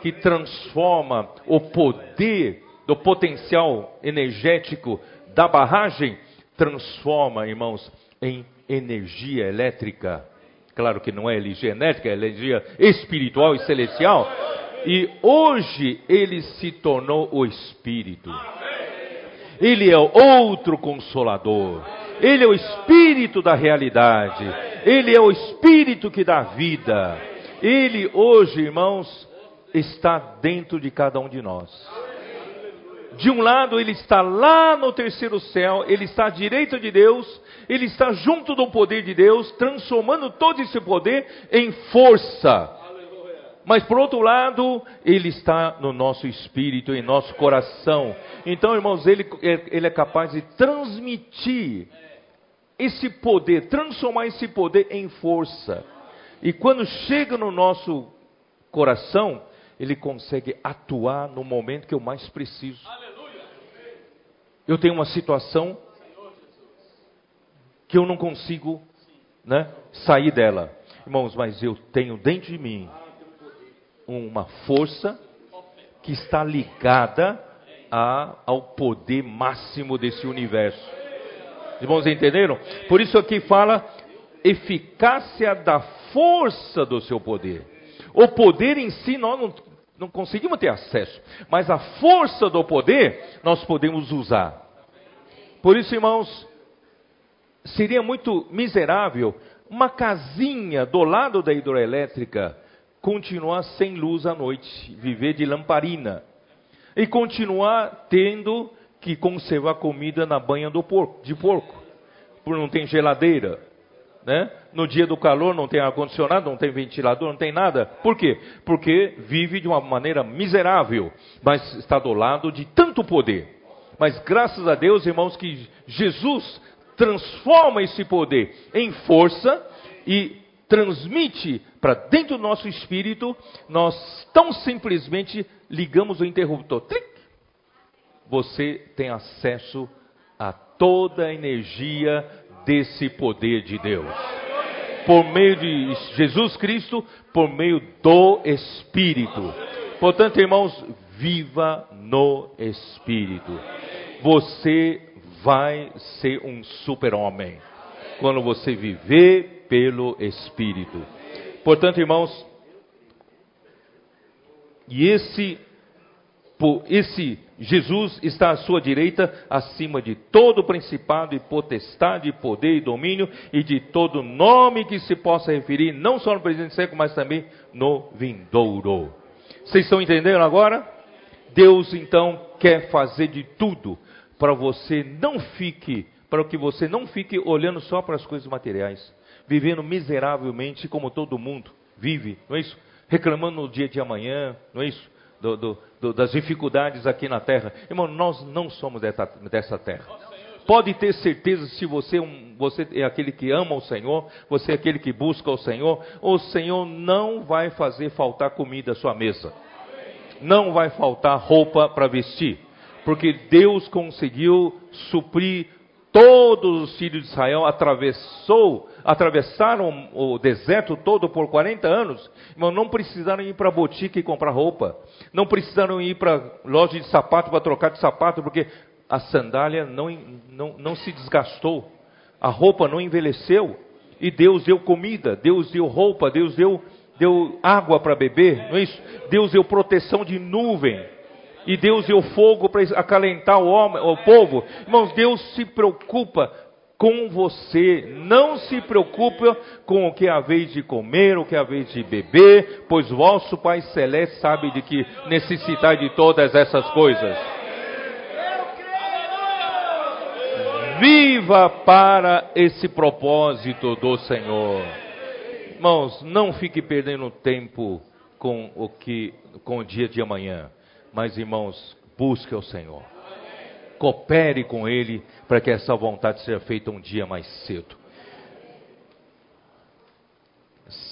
que transforma o poder do potencial energético da barragem transforma, irmãos, em energia elétrica. Claro que não é energia elétrica, é energia espiritual e celestial. E hoje ele se tornou o Espírito. Ele é outro consolador. Ele é o Espírito da realidade. Ele é o Espírito que dá vida. Ele hoje, irmãos, está dentro de cada um de nós. De um lado, ele está lá no terceiro céu, ele está à direita de Deus, ele está junto do poder de Deus, transformando todo esse poder em força. Mas por outro lado, ele está no nosso espírito, em nosso coração. Então, irmãos, ele, ele é capaz de transmitir esse poder, transformar esse poder em força. E quando chega no nosso coração, ele consegue atuar no momento que eu mais preciso. Eu tenho uma situação que eu não consigo né, sair dela. Irmãos, mas eu tenho dentro de mim uma força que está ligada a, ao poder máximo desse universo. Irmãos, entenderam? Por isso aqui fala eficácia da força do seu poder. O poder em si nós não não conseguimos ter acesso, mas a força do poder nós podemos usar. Por isso, irmãos, seria muito miserável uma casinha do lado da hidroelétrica continuar sem luz à noite, viver de lamparina e continuar tendo que conservar comida na banha do porco, de porco, por não tem geladeira, né? No dia do calor não tem ar-condicionado, não tem ventilador, não tem nada. Por quê? Porque vive de uma maneira miserável, mas está do lado de tanto poder. Mas graças a Deus, irmãos, que Jesus transforma esse poder em força e transmite para dentro do nosso espírito, nós tão simplesmente ligamos o interruptor. Tric! Você tem acesso a toda a energia desse poder de Deus. Por meio de Jesus Cristo, por meio do Espírito. Portanto, irmãos, viva no Espírito. Você vai ser um super-homem quando você viver pelo Espírito. Portanto, irmãos, e esse, esse Jesus está à sua direita, acima de todo principado e potestade, poder e domínio, e de todo nome que se possa referir, não só no presente século, mas também no vindouro. Vocês estão entendendo agora? Deus então quer fazer de tudo para você não fique, para que você não fique olhando só para as coisas materiais, vivendo miseravelmente como todo mundo vive, não é isso? Reclamando no dia de amanhã, não é isso? do, do, do, das dificuldades aqui na terra. Irmão, nós não somos dessa, dessa terra. Pode ter certeza se você, é você é aquele que ama o Senhor, você é aquele que busca o Senhor, o Senhor não vai fazer faltar comida à sua mesa. Não vai faltar roupa para vestir. Porque Deus conseguiu suprir todos os filhos de Israel atravessou, atravessaram o deserto todo por 40 anos, irmão, não precisaram ir para a botica e comprar roupa, não precisaram ir para loja de sapato para trocar de sapato, porque a sandália não, não, não se desgastou, a roupa não envelheceu, e Deus deu comida, Deus deu roupa, Deus deu, deu água para beber, não é isso? Deus deu proteção de nuvem, e Deus deu fogo para acalentar o, homem, o povo. Irmãos, Deus se preocupa com você. Não se preocupe com o que é vez de comer, o que é vez de beber, pois vosso Pai Celeste sabe de que necessitar de todas essas coisas. Viva para esse propósito do Senhor. Irmãos, não fique perdendo tempo com o que com o dia de amanhã. Mas, irmãos, busque o Senhor. Coopere com Ele para que essa vontade seja feita um dia mais cedo.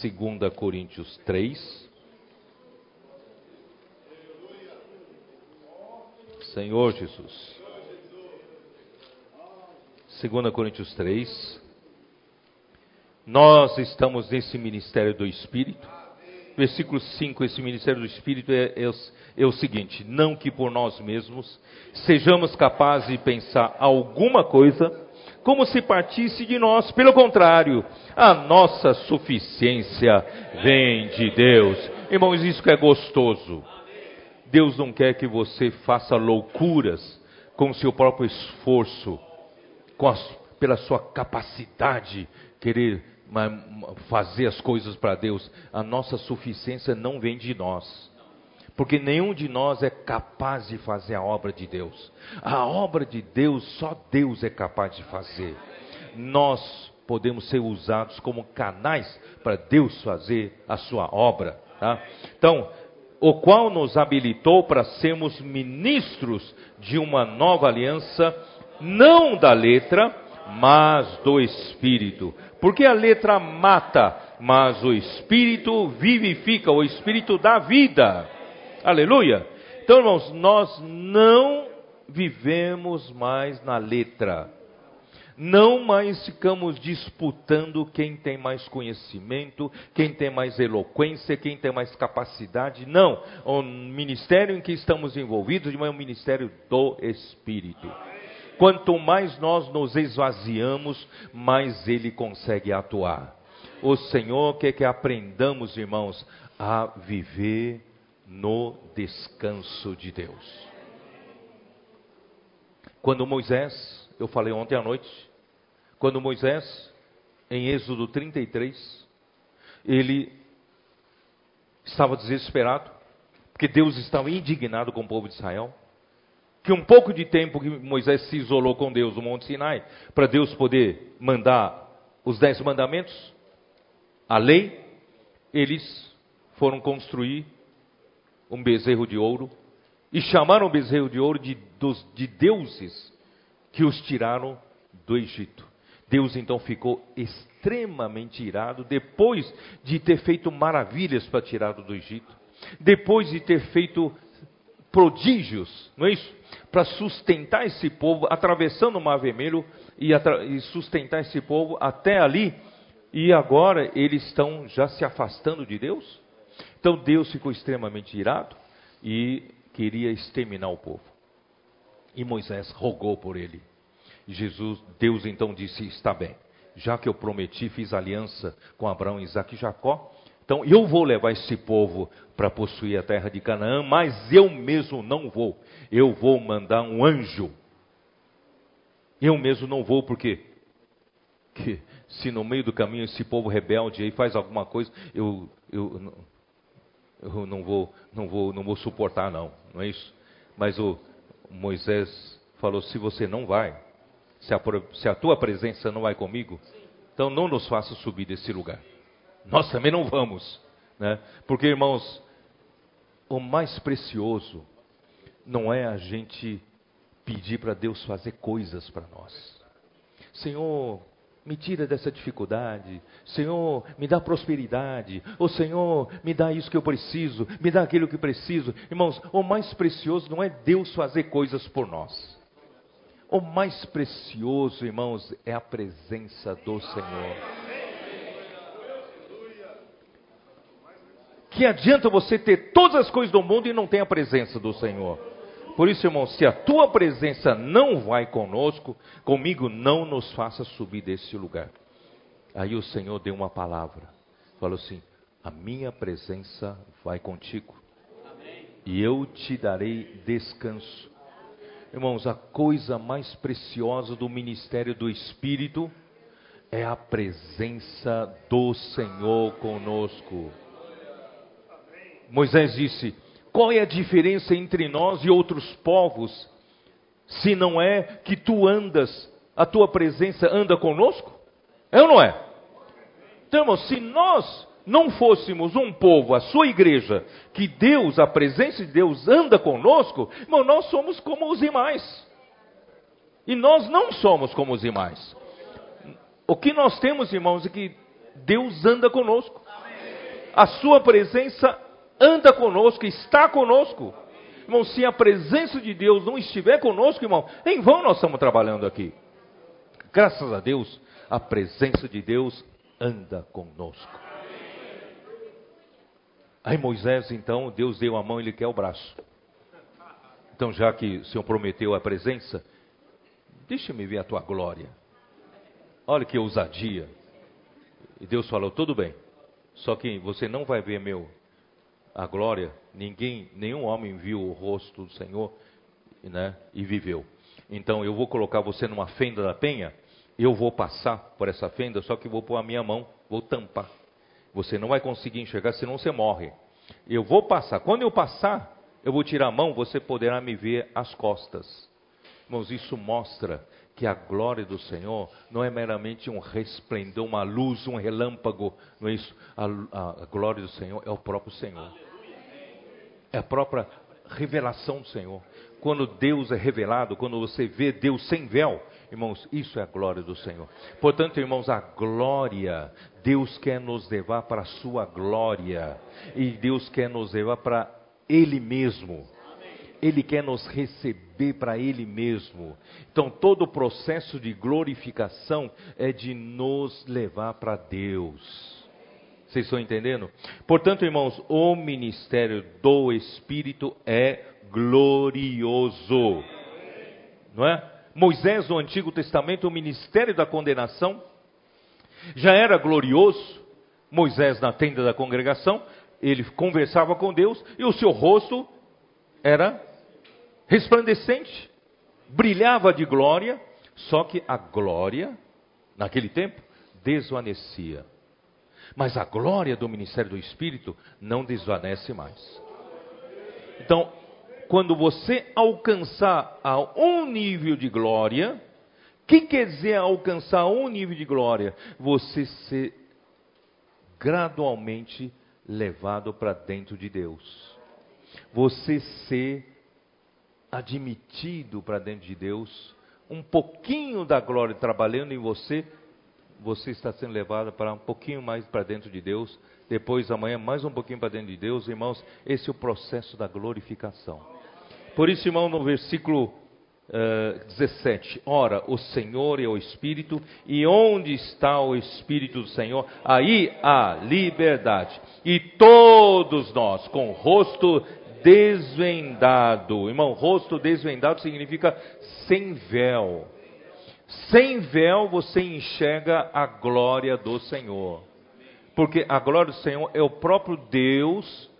2 Coríntios 3. Senhor Jesus. 2 Coríntios 3. Nós estamos nesse ministério do Espírito. Versículo 5, esse ministério do Espírito é, é, é o seguinte: não que por nós mesmos sejamos capazes de pensar alguma coisa como se partisse de nós, pelo contrário, a nossa suficiência vem de Deus. Irmãos, isso que é gostoso. Deus não quer que você faça loucuras com o seu próprio esforço, com as, pela sua capacidade, querer fazer as coisas para Deus. A nossa suficiência não vem de nós porque nenhum de nós é capaz de fazer a obra de Deus. A obra de Deus, só Deus é capaz de fazer. Nós podemos ser usados como canais para Deus fazer a sua obra. Tá? Então, o qual nos habilitou para sermos ministros de uma nova aliança, não da letra, mas do Espírito. Porque a letra mata, mas o Espírito vivifica, o Espírito dá vida. Aleluia. Então, irmãos, nós não vivemos mais na letra. Não mais ficamos disputando quem tem mais conhecimento, quem tem mais eloquência, quem tem mais capacidade. Não. O ministério em que estamos envolvidos é um ministério do Espírito. Quanto mais nós nos esvaziamos, mais ele consegue atuar. O Senhor quer que aprendamos, irmãos, a viver no descanso de Deus. Quando Moisés, eu falei ontem à noite, quando Moisés, em Êxodo 33, ele estava desesperado, porque Deus estava indignado com o povo de Israel, que um pouco de tempo que Moisés se isolou com Deus no Monte Sinai, para Deus poder mandar os dez mandamentos, a lei, eles foram construir um bezerro de ouro e chamaram o bezerro de ouro de, dos, de deuses que os tiraram do Egito. Deus então ficou extremamente irado depois de ter feito maravilhas para tirá-lo do Egito, depois de ter feito prodígios, não é isso? Para sustentar esse povo, atravessando o Mar Vermelho e, e sustentar esse povo até ali, e agora eles estão já se afastando de Deus? Então Deus ficou extremamente irado e queria exterminar o povo. E Moisés rogou por ele. Jesus, Deus então disse: Está bem, já que eu prometi, fiz aliança com Abraão, Isaac e Jacó, então eu vou levar esse povo para possuir a terra de Canaã, mas eu mesmo não vou. Eu vou mandar um anjo. Eu mesmo não vou, porque que se no meio do caminho esse povo rebelde aí faz alguma coisa, eu, eu eu não vou, não vou, não vou suportar não, não é isso? Mas o Moisés falou: se você não vai, se a, se a tua presença não vai comigo, então não nos faça subir desse lugar. Nós também não vamos, né? Porque irmãos, o mais precioso não é a gente pedir para Deus fazer coisas para nós. Senhor, me tira dessa dificuldade. Senhor, me dá prosperidade. O Senhor, me dá isso que eu preciso. Me dá aquilo que preciso. Irmãos, o mais precioso não é Deus fazer coisas por nós. O mais precioso, irmãos, é a presença do Senhor. Que adianta você ter todas as coisas do mundo e não ter a presença do Senhor? Por isso, irmão, se a tua presença não vai conosco, comigo não nos faça subir desse lugar. Aí o Senhor deu uma palavra. Falou assim: A minha presença vai contigo. Amém. E eu te darei descanso. Irmãos, a coisa mais preciosa do ministério do Espírito é a presença do Senhor conosco. Moisés disse: Qual é a diferença entre nós e outros povos, se não é que tu andas, a tua presença anda conosco? É ou não é? Então, se nós não fôssemos um povo, a sua igreja, que Deus, a presença de Deus anda conosco, irmão, nós somos como os demais. E nós não somos como os demais. O que nós temos, irmãos, é que Deus anda conosco. A sua presença anda conosco, está conosco. Irmão, se a presença de Deus não estiver conosco, irmão, em vão nós estamos trabalhando aqui. Graças a Deus, a presença de Deus anda conosco. Aí Moisés, então, Deus deu a mão e ele quer o braço. Então, já que o Senhor prometeu a presença, deixa-me ver a tua glória. Olha que ousadia. E Deus falou: tudo bem, só que você não vai ver meu a glória. Ninguém, nenhum homem viu o rosto do Senhor, né? E viveu. Então eu vou colocar você numa fenda da penha eu vou passar por essa fenda, só que vou pôr a minha mão, vou tampar. Você não vai conseguir enxergar, senão você morre. Eu vou passar. Quando eu passar, eu vou tirar a mão, você poderá me ver as costas. Irmãos, isso mostra que a glória do Senhor não é meramente um resplendor, uma luz, um relâmpago. Não é isso. A, a, a glória do Senhor é o próprio Senhor. É a própria revelação do Senhor. Quando Deus é revelado, quando você vê Deus sem véu, Irmãos, isso é a glória do Senhor. Portanto, irmãos, a glória, Deus quer nos levar para a sua glória. E Deus quer nos levar para Ele mesmo. Ele quer nos receber para Ele mesmo. Então, todo o processo de glorificação é de nos levar para Deus. Vocês estão entendendo? Portanto, irmãos, o ministério do Espírito é glorioso. Não é? Moisés no Antigo Testamento, o ministério da condenação, já era glorioso. Moisés na tenda da congregação, ele conversava com Deus e o seu rosto era resplandecente, brilhava de glória, só que a glória, naquele tempo, desvanecia. Mas a glória do ministério do Espírito não desvanece mais. Então, quando você alcançar a um nível de glória, o que quer dizer alcançar um nível de glória? Você ser gradualmente levado para dentro de Deus. Você ser admitido para dentro de Deus. Um pouquinho da glória trabalhando em você, você está sendo levado para um pouquinho mais para dentro de Deus. Depois, amanhã, mais um pouquinho para dentro de Deus. Irmãos, esse é o processo da glorificação. Por isso, irmão, no versículo uh, eh, 17: Ora, o Senhor é o Espírito, e onde está o Espírito do Senhor, aí há liberdade. E todos nós, com o rosto desvendado, irmão, rosto desvendado significa sem véu. Sem véu você enxerga a glória do Senhor. Porque a glória do Senhor é o próprio Deus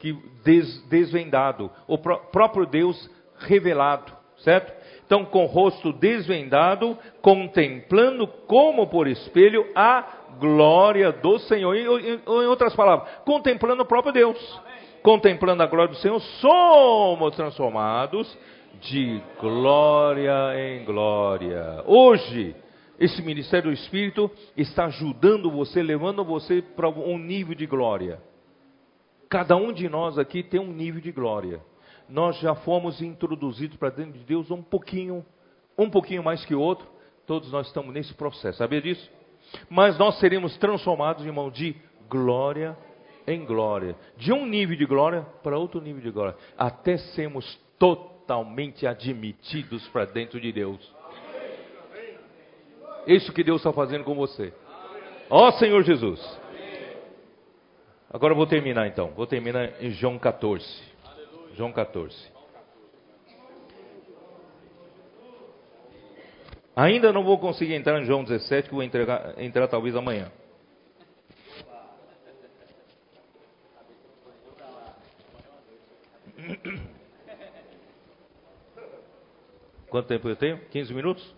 que des, desvendado, o pró próprio Deus revelado, certo? Então, com o rosto desvendado, contemplando como por espelho a glória do Senhor. Em, em, em outras palavras, contemplando o próprio Deus. Amém. Contemplando a glória do Senhor, somos transformados de glória em glória. Hoje, esse ministério do Espírito está ajudando você, levando você para um nível de glória. Cada um de nós aqui tem um nível de glória. Nós já fomos introduzidos para dentro de Deus um pouquinho, um pouquinho mais que o outro. Todos nós estamos nesse processo, sabia disso? Mas nós seremos transformados, irmão, de glória em glória, de um nível de glória para outro nível de glória, até sermos totalmente totalmente admitidos para dentro de Deus. Isso que Deus está fazendo com você. Ó Senhor Jesus. Agora eu vou terminar então. Vou terminar em João 14. João 14. Ainda não vou conseguir entrar em João 17, que vou entregar, entrar talvez amanhã. Quanto tempo eu tenho? 15 minutos?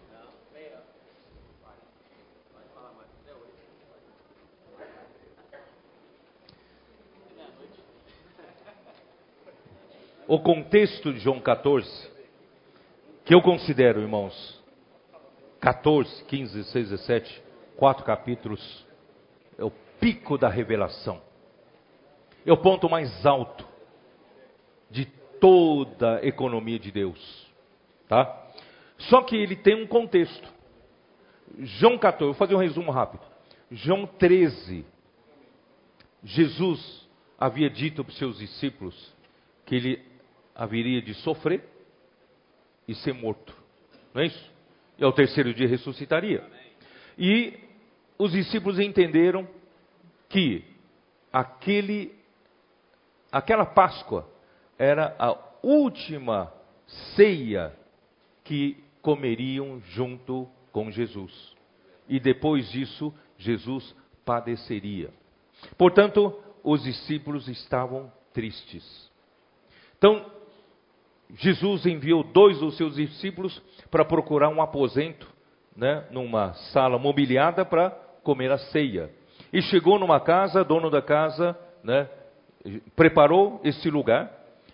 O contexto de João 14, que eu considero, irmãos, 14, 15, 16, 17, quatro capítulos, é o pico da revelação. É o ponto mais alto de toda a economia de Deus. Tá? Só que ele tem um contexto. João 14, vou fazer um resumo rápido. João 13, Jesus havia dito para os seus discípulos que ele haveria de sofrer e ser morto. Não é isso? E ao terceiro dia ressuscitaria. E os discípulos entenderam que aquele, aquela Páscoa era a última ceia que comeriam junto com Jesus. E depois disso, Jesus padeceria. Portanto, os discípulos estavam tristes. Então, Jesus enviou dois dos seus discípulos para procurar um aposento, né, numa sala mobiliada para comer a ceia. E chegou numa casa, dono da casa, né, preparou esse lugar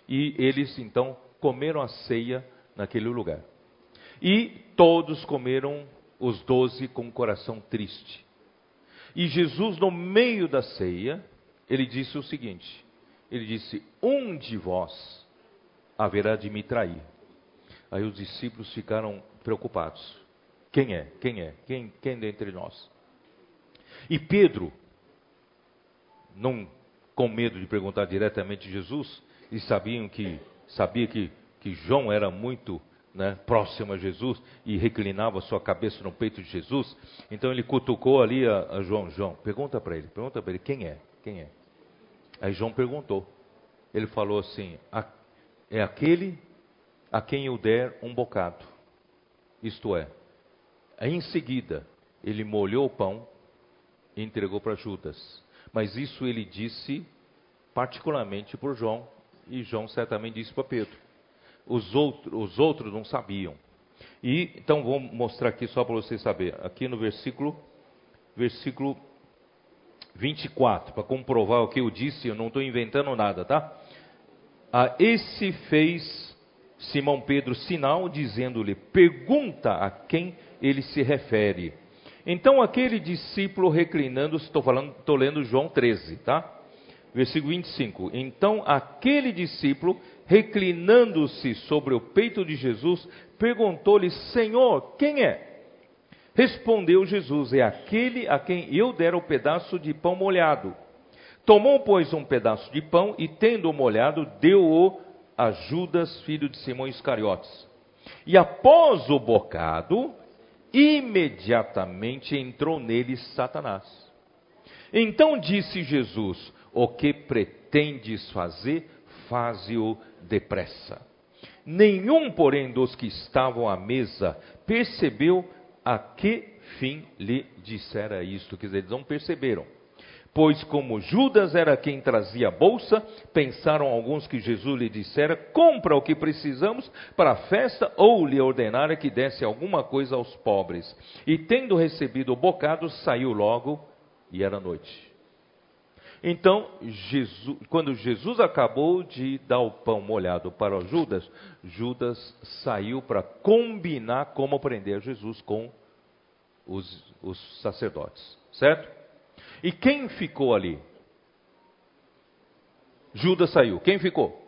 e eles então comeram a ceia naquele lugar. E todos comeram os doze com o coração triste. E Jesus, no meio da ceia, ele disse o seguinte: ele disse: Um de vós haverá de me trair. Aí os discípulos ficaram preocupados. Quem é? Quem é? Quem, quem dentre nós? E Pedro, não com medo de perguntar diretamente a Jesus, e sabiam que sabia que, que João era muito né, próximo a Jesus e reclinava sua cabeça no peito de Jesus. Então ele cutucou ali a, a João, João, pergunta para ele, pergunta para ele quem é, quem é. Aí João perguntou. Ele falou assim: é aquele a quem eu der um bocado. Isto é, em seguida, ele molhou o pão e entregou para Judas. Mas isso ele disse particularmente por João, e João certamente disse para Pedro. Os, outro, os outros não sabiam. E então vou mostrar aqui só para vocês saber, aqui no versículo versículo 24, para comprovar o que eu disse, eu não estou inventando nada, tá? A esse fez Simão Pedro sinal, dizendo-lhe: Pergunta a quem ele se refere. Então aquele discípulo reclinando-se, estou falando, estou lendo João 13, tá? Versículo 25. Então aquele discípulo, reclinando-se sobre o peito de Jesus, perguntou-lhe: Senhor, quem é? Respondeu Jesus: É aquele a quem eu der o pedaço de pão molhado. Tomou, pois, um pedaço de pão e, tendo-o molhado, deu-o a Judas, filho de Simão Iscariotes. E após o bocado, imediatamente entrou nele Satanás. Então disse Jesus: O que pretendes fazer, faze-o depressa. Nenhum, porém, dos que estavam à mesa percebeu a que fim lhe dissera isto. Quer dizer, eles não perceberam. Pois, como Judas era quem trazia a bolsa, pensaram alguns que Jesus lhe dissera: compra o que precisamos para a festa, ou lhe ordenara que desse alguma coisa aos pobres. E, tendo recebido o bocado, saiu logo e era noite. Então, Jesus, quando Jesus acabou de dar o pão molhado para Judas, Judas saiu para combinar como prender Jesus com os, os sacerdotes, certo? E quem ficou ali? Judas saiu. Quem ficou?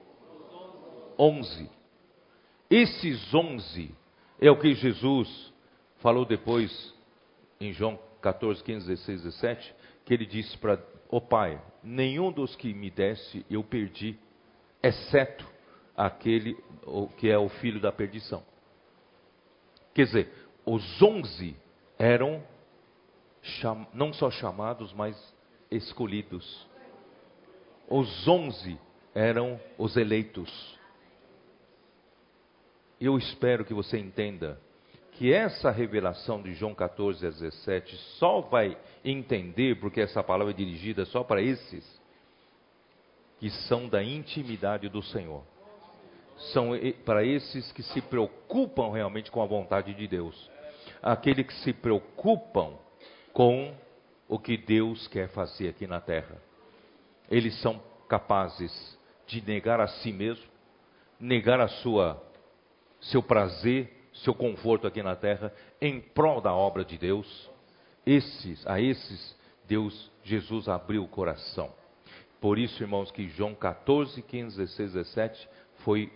Onze. Esses onze é o que Jesus falou depois em João 14, 15, 16, 17, que ele disse para o oh, Pai: Nenhum dos que me desse eu perdi, exceto aquele que é o filho da perdição. Quer dizer, os onze eram não só chamados, mas escolhidos. Os onze eram os eleitos. Eu espero que você entenda que essa revelação de João 14 a 17 só vai entender, porque essa palavra é dirigida só para esses que são da intimidade do Senhor. São para esses que se preocupam realmente com a vontade de Deus. Aqueles que se preocupam com o que Deus quer fazer aqui na terra. Eles são capazes de negar a si mesmo, negar a sua seu prazer, seu conforto aqui na terra em prol da obra de Deus. Esses, a esses Deus, Jesus abriu o coração. Por isso, irmãos, que João 14, 15, 16, 17 foi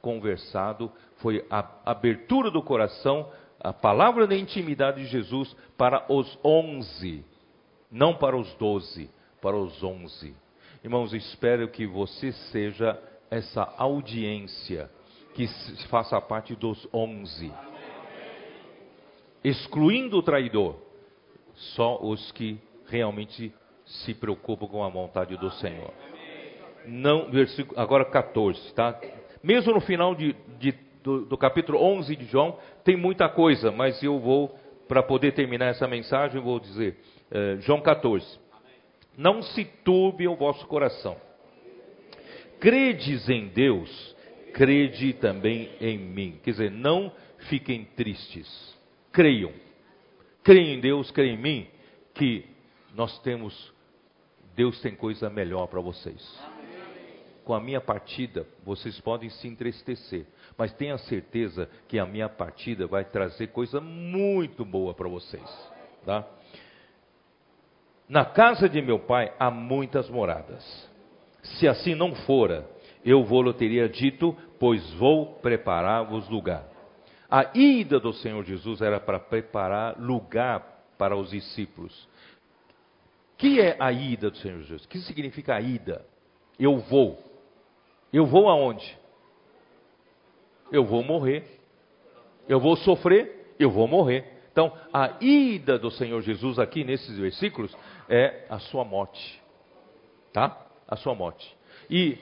conversado, foi a abertura do coração, a palavra da intimidade de Jesus para os onze, não para os doze, para os onze. Irmãos, espero que você seja essa audiência que faça parte dos onze. Excluindo o traidor, só os que realmente se preocupam com a vontade do Senhor. Não, versículo, agora 14, tá? Mesmo no final de, de, do, do, capítulo 11 de João, tem muita coisa, mas eu vou, para poder terminar essa mensagem, vou dizer, eh, João 14. Não se turbe o vosso coração. Credes em Deus, crede também em mim. Quer dizer, não fiquem tristes. Creiam. Creiam em Deus, creiam em mim, que nós temos Deus tem coisa melhor para vocês. Com a minha partida, vocês podem se entristecer, mas tenha certeza que a minha partida vai trazer coisa muito boa para vocês, tá? Na casa de meu pai há muitas moradas. Se assim não fora, eu vou-lhe teria dito, pois vou preparar-vos lugar. A ida do Senhor Jesus era para preparar lugar para os discípulos que é a ida do Senhor Jesus? O que significa a ida? Eu vou. Eu vou aonde? Eu vou morrer. Eu vou sofrer, eu vou morrer. Então, a ida do Senhor Jesus aqui nesses versículos é a sua morte. Tá? A sua morte. E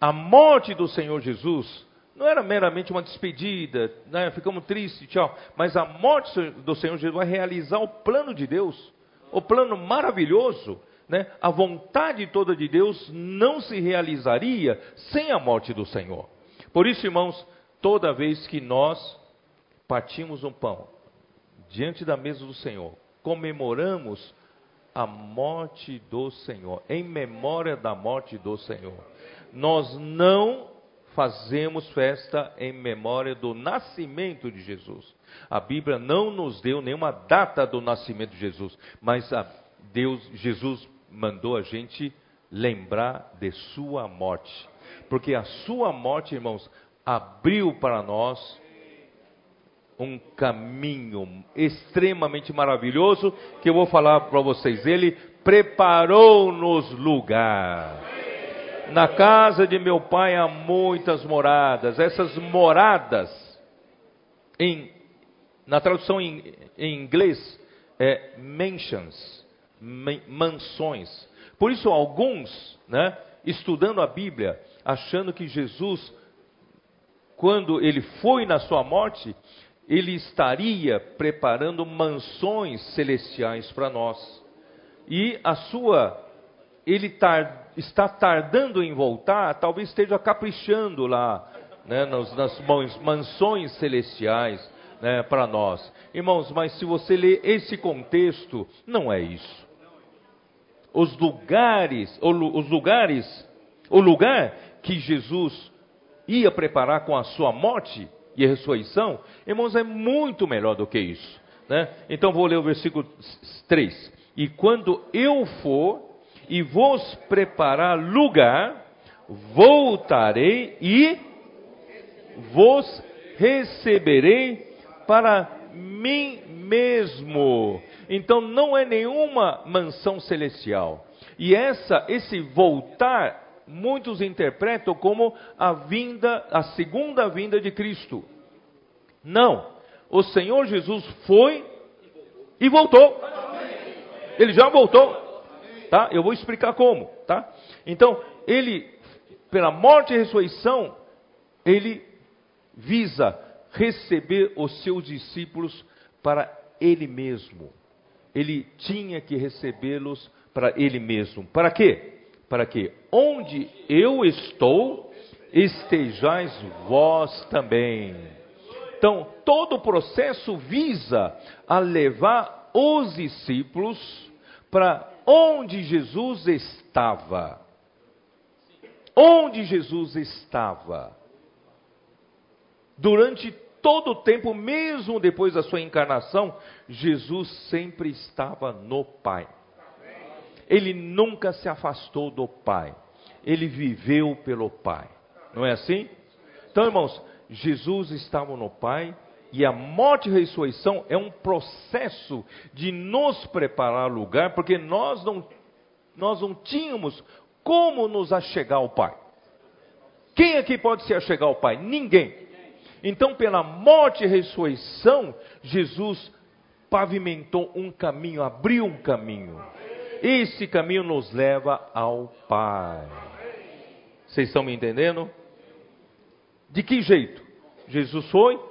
a morte do Senhor Jesus não era meramente uma despedida, né? ficamos tristes, tchau. Mas a morte do Senhor Jesus vai realizar o plano de Deus o plano maravilhoso, né? a vontade toda de Deus não se realizaria sem a morte do Senhor. Por isso, irmãos, toda vez que nós partimos um pão diante da mesa do Senhor, comemoramos a morte do Senhor, em memória da morte do Senhor. Nós não fazemos festa em memória do nascimento de Jesus. A Bíblia não nos deu nenhuma data do nascimento de Jesus, mas Deus, Jesus mandou a gente lembrar de sua morte. Porque a sua morte, irmãos, abriu para nós um caminho extremamente maravilhoso que eu vou falar para vocês. Ele preparou-nos lugar. Na casa de meu pai há muitas moradas. Essas moradas, em, na tradução em, em inglês, é mansions, mansões. Por isso, alguns, né, estudando a Bíblia, achando que Jesus, quando ele foi na sua morte, ele estaria preparando mansões celestiais para nós. E a sua, ele tar, está tardando em voltar, talvez esteja caprichando lá, né, nas, nas mansões celestiais né, para nós. Irmãos, mas se você ler esse contexto, não é isso. Os lugares, os lugares, o lugar que Jesus ia preparar com a sua morte e ressurreição, irmãos, é muito melhor do que isso. Né? Então vou ler o versículo 3. E quando eu for e vos preparar lugar, voltarei e vos receberei para mim mesmo. Então não é nenhuma mansão celestial. E essa esse voltar muitos interpretam como a vinda, a segunda vinda de Cristo. Não. O Senhor Jesus foi e voltou. Ele já voltou. Tá? Eu vou explicar como, tá? Então, ele pela morte e ressurreição, ele visa receber os seus discípulos para ele mesmo. Ele tinha que recebê-los para ele mesmo. Para quê? Para que onde eu estou, estejais vós também. Então, todo o processo visa a levar os discípulos para onde Jesus estava. Onde Jesus estava. Durante todo o tempo, mesmo depois da sua encarnação, Jesus sempre estava no Pai. Ele nunca se afastou do Pai. Ele viveu pelo Pai. Não é assim? Então, irmãos, Jesus estava no Pai e a morte e a ressurreição é um processo de nos preparar lugar, porque nós não, nós não tínhamos como nos achegar ao Pai. Quem aqui pode se achegar ao Pai? Ninguém. Então, pela morte e ressurreição, Jesus pavimentou um caminho, abriu um caminho. Esse caminho nos leva ao Pai. Vocês estão me entendendo? De que jeito? Jesus foi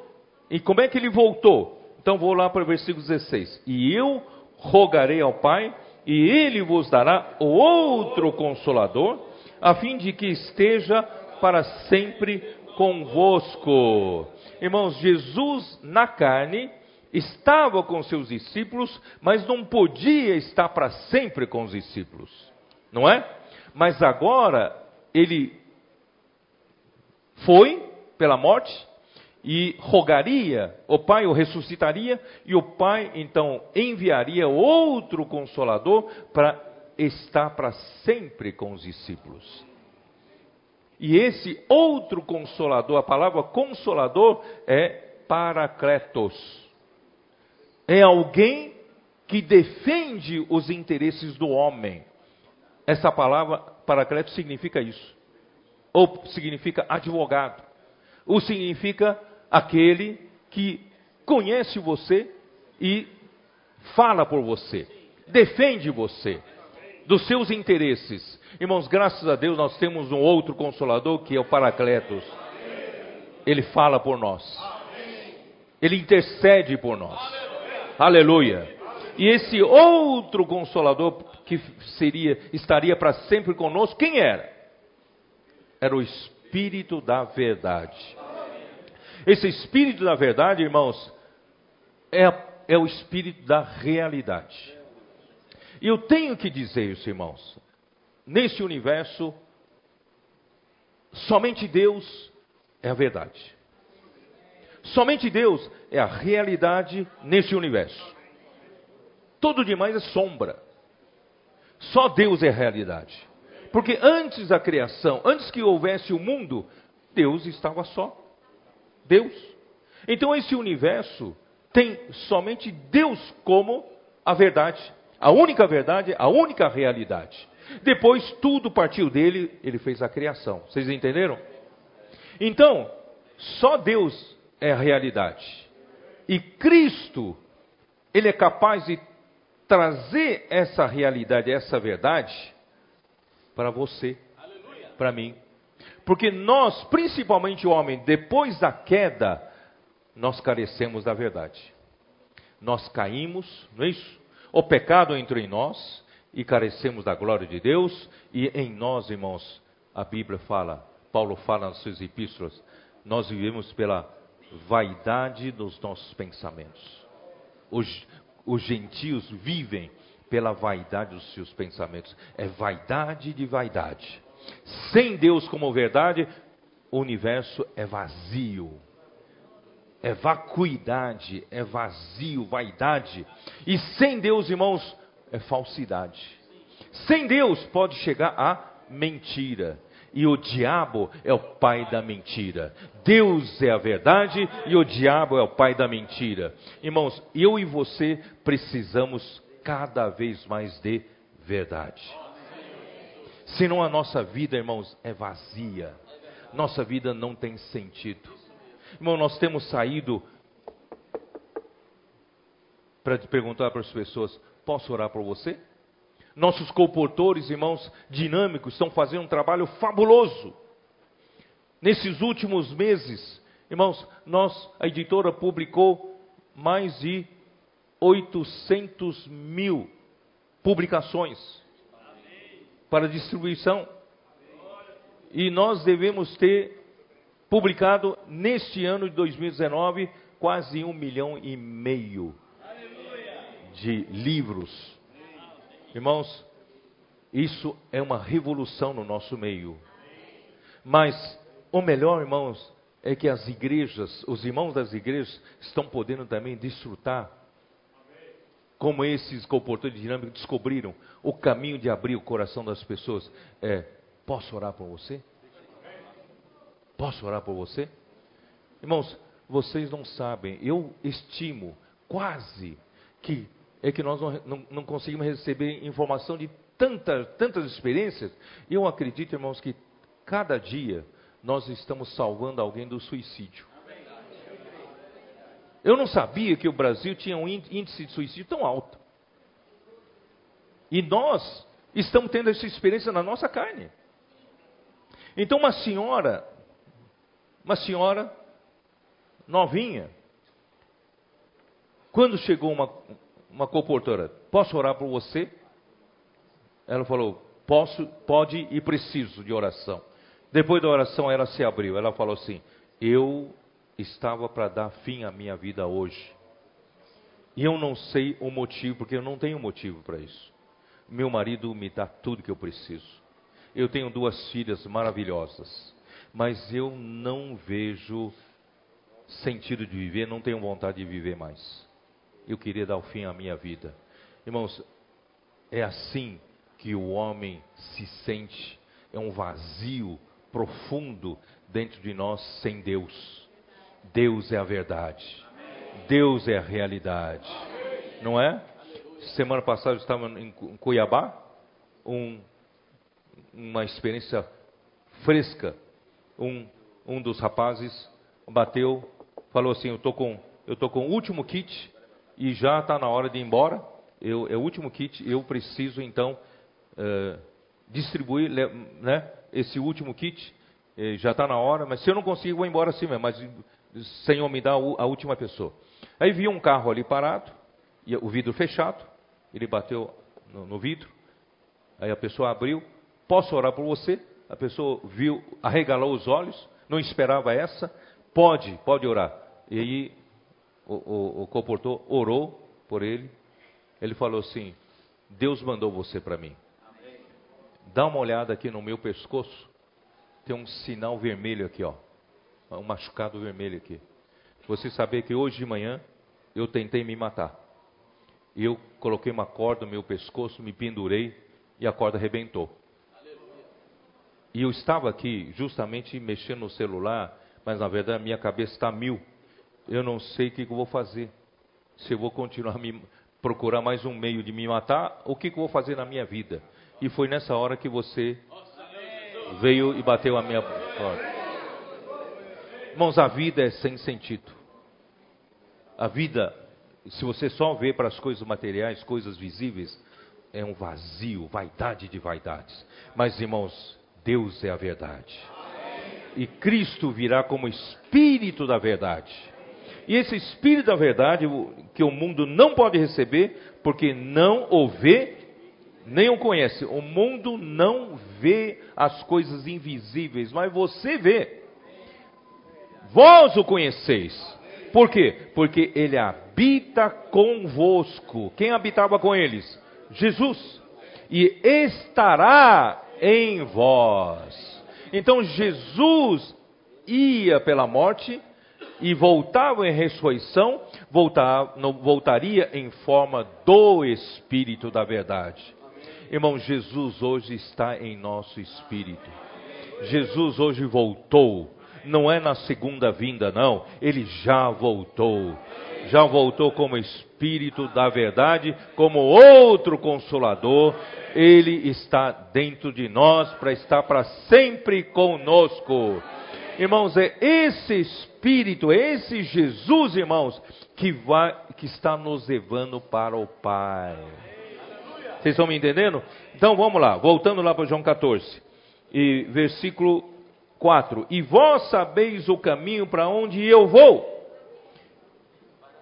e como é que ele voltou? Então vou lá para o versículo 16. E eu rogarei ao Pai, e ele vos dará outro consolador, a fim de que esteja para sempre convosco. Irmãos, Jesus na carne estava com seus discípulos, mas não podia estar para sempre com os discípulos, não é? Mas agora ele foi pela morte e rogaria, o Pai o ressuscitaria e o Pai então enviaria outro consolador para estar para sempre com os discípulos. E esse outro consolador, a palavra consolador é paracletos. É alguém que defende os interesses do homem. Essa palavra paracletos significa isso. Ou significa advogado. Ou significa aquele que conhece você e fala por você, defende você dos seus interesses. Irmãos, graças a Deus nós temos um outro consolador que é o Paracletos. Ele fala por nós. Ele intercede por nós. Aleluia. E esse outro consolador que seria estaria para sempre conosco, quem era? Era o espírito da verdade. Esse espírito da verdade, irmãos, é, é o espírito da realidade. E eu tenho que dizer isso, irmãos. Nesse universo, somente Deus é a verdade. Somente Deus é a realidade nesse universo. Tudo demais é sombra. Só Deus é realidade. Porque antes da criação, antes que houvesse o mundo, Deus estava só. Deus. Então esse universo tem somente Deus como a verdade. A única verdade, a única realidade. Depois tudo partiu dele, ele fez a criação. Vocês entenderam? Então, só Deus é a realidade. E Cristo, ele é capaz de trazer essa realidade, essa verdade para você, para mim. Porque nós, principalmente o homem, depois da queda, nós carecemos da verdade. Nós caímos, não é isso? O pecado entrou em nós e carecemos da glória de Deus, e em nós, irmãos, a Bíblia fala, Paulo fala nas suas epístolas, nós vivemos pela vaidade dos nossos pensamentos. Os, os gentios vivem pela vaidade dos seus pensamentos. É vaidade de vaidade. Sem Deus como verdade, o universo é vazio é vacuidade, é vazio, vaidade. E sem Deus, irmãos, é falsidade. Sem Deus pode chegar a mentira. E o diabo é o pai da mentira. Deus é a verdade e o diabo é o pai da mentira. Irmãos, eu e você precisamos cada vez mais de verdade. Senão a nossa vida, irmãos, é vazia. Nossa vida não tem sentido. Irmão, nós temos saído para perguntar para as pessoas: posso orar por você? Nossos comportores, irmãos, dinâmicos, estão fazendo um trabalho fabuloso. Nesses últimos meses, irmãos, nós, a editora publicou mais de 800 mil publicações para distribuição. E nós devemos ter publicado neste ano de 2019 quase um milhão e meio de livros. Irmãos, isso é uma revolução no nosso meio. Mas o melhor, irmãos, é que as igrejas, os irmãos das igrejas, estão podendo também desfrutar. Como esses comportadores dinâmicos descobriram o caminho de abrir o coração das pessoas. É, posso orar por você? Posso orar por você? Irmãos, vocês não sabem, eu estimo quase que é que nós não, não, não conseguimos receber informação de tanta, tantas experiências. Eu acredito, irmãos, que cada dia nós estamos salvando alguém do suicídio. Eu não sabia que o Brasil tinha um índice de suicídio tão alto. E nós estamos tendo essa experiência na nossa carne. Então uma senhora, uma senhora novinha, quando chegou uma, uma comportora, posso orar por você? Ela falou, posso, pode e preciso de oração. Depois da oração, ela se abriu. Ela falou assim: Eu estava para dar fim à minha vida hoje. E eu não sei o motivo, porque eu não tenho motivo para isso. Meu marido me dá tudo que eu preciso. Eu tenho duas filhas maravilhosas. Mas eu não vejo sentido de viver, não tenho vontade de viver mais. Eu queria dar o fim à minha vida. Irmãos, é assim que o homem se sente. É um vazio profundo dentro de nós sem Deus. Deus é a verdade. Deus é a realidade. Não é? Semana passada eu estava em Cuiabá, um, uma experiência fresca. Um, um dos rapazes bateu, falou assim: Eu tô com, eu tô com o último kit e já está na hora de ir embora. Eu, é o último kit, eu preciso então uh, distribuir, né? esse último kit, eh, já está na hora, mas se eu não conseguir, vou embora assim mesmo, mas Senhor, me dá a última pessoa. Aí viu um carro ali parado, e o vidro fechado, ele bateu no, no vidro, aí a pessoa abriu, posso orar por você? A pessoa viu, arregalou os olhos, não esperava essa, pode, pode orar. E aí o, o, o orou por ele, ele falou assim, Deus mandou você para mim. Dá uma olhada aqui no meu pescoço. Tem um sinal vermelho aqui, ó. Um machucado vermelho aqui. Você saber que hoje de manhã eu tentei me matar. Eu coloquei uma corda no meu pescoço, me pendurei e a corda arrebentou. E eu estava aqui justamente mexendo no celular, mas na verdade a minha cabeça está mil. Eu não sei o que, eu vou fazer. Se eu vou continuar a me procurar mais um meio de me matar, o que, que eu vou fazer na minha vida? E foi nessa hora que você veio e bateu a minha porta. Irmãos, a vida é sem sentido. A vida, se você só vê para as coisas materiais, coisas visíveis, é um vazio, vaidade de vaidades. Mas, irmãos, Deus é a verdade. E Cristo virá como Espírito da verdade. E esse Espírito da verdade, que o mundo não pode receber, porque não o vê nem o conhece. O mundo não vê as coisas invisíveis, mas você vê. Vós o conheceis. Por quê? Porque ele habita convosco. Quem habitava com eles? Jesus. E estará em vós. Então Jesus ia pela morte e voltava em ressurreição, voltaria em forma do Espírito da verdade. Irmão, Jesus hoje está em nosso espírito. Jesus hoje voltou. Não é na segunda vinda, não. Ele já voltou. Já voltou como Espírito da verdade, como outro consolador. Ele está dentro de nós para estar para sempre conosco. Irmãos, é esse Espírito, é esse Jesus, irmãos, que, vai, que está nos levando para o Pai. Vocês estão me entendendo? Então vamos lá, voltando lá para João 14, e versículo 4: E vós sabeis o caminho para onde eu vou.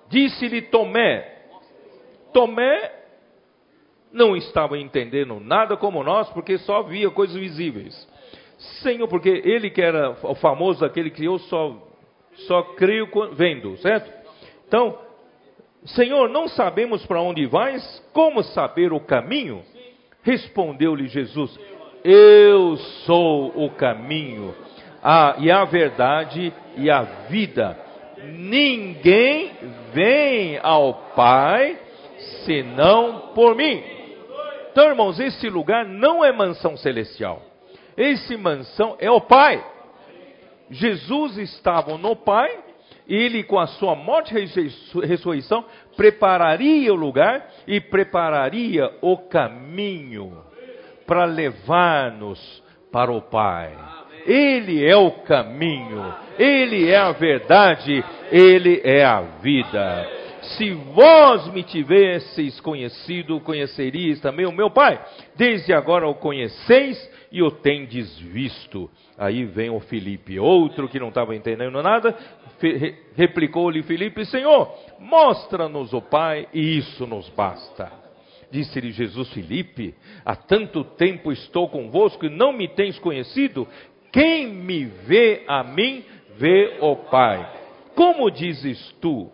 Disse-lhe Tomé. Tomé não estava entendendo nada como nós, porque só via coisas visíveis. Senhor, porque ele que era o famoso, aquele que eu só, só creio vendo, certo? Então, Senhor, não sabemos para onde vais, como saber o caminho? Respondeu-lhe Jesus: Eu sou o caminho, a, e a verdade e a vida. Ninguém vem ao Pai senão por mim. Então, irmãos, esse lugar não é mansão celestial. Esse mansão é o Pai. Jesus estava no Pai, ele com a sua morte e ressurreição prepararia o lugar e prepararia o caminho para levar-nos para o Pai. Ele é o caminho, ele é a verdade, ele é a vida. Se vós me tivesseis conhecido, conheceríeis também o meu Pai. Desde agora o conheceis e o tendes visto. Aí vem o Felipe, outro que não estava entendendo nada, replicou-lhe Felipe: Senhor, mostra-nos o Pai e isso nos basta. Disse-lhe Jesus Felipe: Há tanto tempo estou convosco e não me tens conhecido. Quem me vê a mim, vê o Pai. Como dizes tu?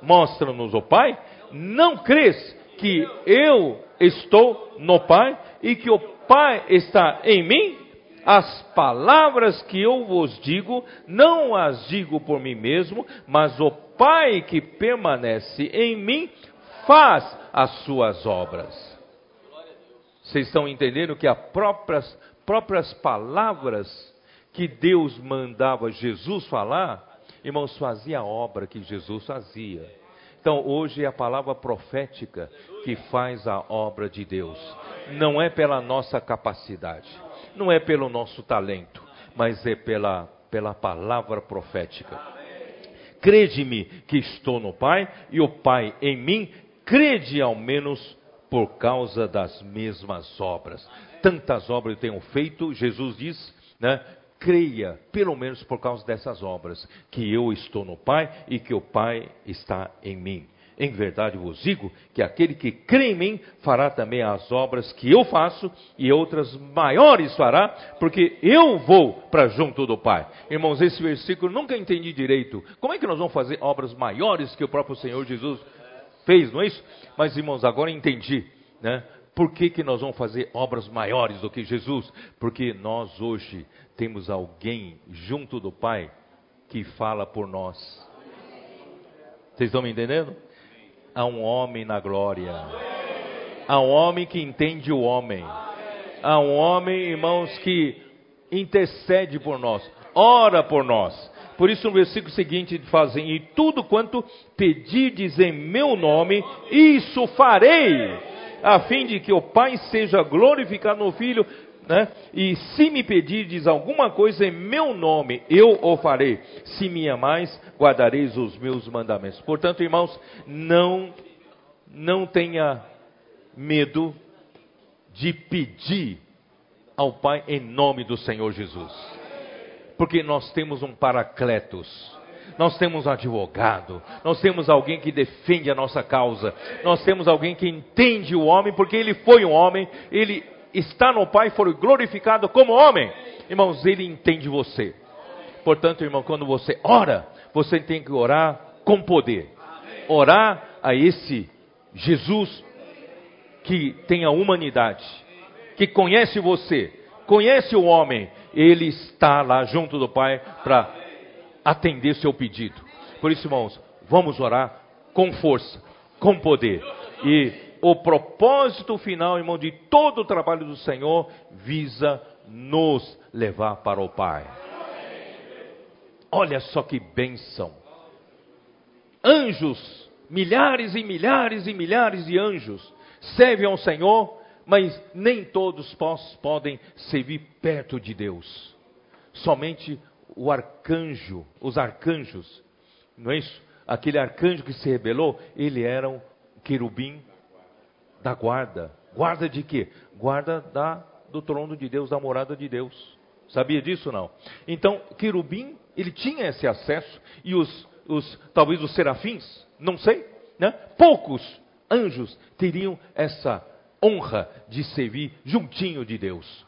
Mostra-nos o Pai. Não crês que eu estou no Pai e que o Pai está em mim, as palavras que eu vos digo, não as digo por mim mesmo, mas o Pai que permanece em mim faz as suas obras. Vocês estão entendendo que as próprias, próprias palavras que Deus mandava Jesus falar, irmãos, fazia a obra que Jesus fazia. Então, hoje é a palavra profética que faz a obra de Deus não é pela nossa capacidade, não é pelo nosso talento, mas é pela, pela palavra profética. Crede-me que estou no Pai e o Pai em mim, crede ao menos por causa das mesmas obras. Tantas obras eu tenho feito, Jesus diz, né? Creia, pelo menos por causa dessas obras, que eu estou no Pai e que o Pai está em mim. Em verdade vos digo que aquele que crê em mim fará também as obras que eu faço e outras maiores fará, porque eu vou para junto do Pai. Irmãos, esse versículo nunca entendi direito. Como é que nós vamos fazer obras maiores que o próprio Senhor Jesus fez, não é isso? Mas, irmãos, agora entendi, né? Por que, que nós vamos fazer obras maiores do que Jesus? Porque nós hoje temos alguém junto do Pai que fala por nós. Vocês estão me entendendo? Há um homem na glória. Há um homem que entende o homem. Há um homem, irmãos, que intercede por nós, ora por nós. Por isso, no versículo seguinte, fazem: E tudo quanto pedirdes em meu nome, isso farei, a fim de que o Pai seja glorificado no Filho. Né? E se me pedirdes alguma coisa em meu nome, eu o farei. Se me amais, guardareis os meus mandamentos. Portanto, irmãos, não não tenha medo de pedir ao Pai em nome do Senhor Jesus. Porque nós temos um paracletos. Nós temos um advogado, nós temos alguém que defende a nossa causa, nós temos alguém que entende o homem, porque ele foi um homem, ele está no Pai, foi glorificado como homem. Irmãos, Ele entende você. Portanto, irmão, quando você ora, você tem que orar com poder. Orar a esse Jesus que tem a humanidade, que conhece você, conhece o homem, ele está lá junto do Pai para atender seu pedido. Por isso, irmãos, vamos orar com força, com poder. E o propósito final, irmão, de todo o trabalho do Senhor visa nos levar para o Pai. Olha só que bênção. Anjos, milhares e milhares e milhares de anjos servem ao Senhor, mas nem todos podem servir perto de Deus. Somente o arcanjo, os arcanjos, não é isso? Aquele arcanjo que se rebelou, ele era um querubim da guarda. Guarda de quê? Guarda da, do trono de Deus, da morada de Deus. Sabia disso não? Então, querubim, ele tinha esse acesso e os, os talvez os serafins, não sei, né? Poucos anjos teriam essa honra de servir juntinho de Deus.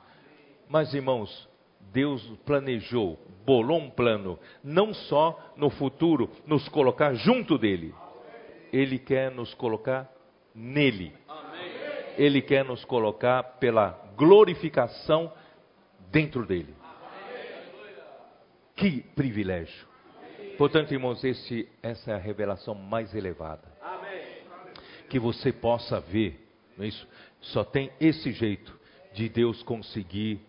Mas irmãos, Deus planejou, bolou um plano, não só no futuro nos colocar junto dele, ele quer nos colocar nele. Ele quer nos colocar pela glorificação dentro dele. Que privilégio. Portanto, irmãos, esse, essa é a revelação mais elevada. Que você possa ver, não é isso? Só tem esse jeito de Deus conseguir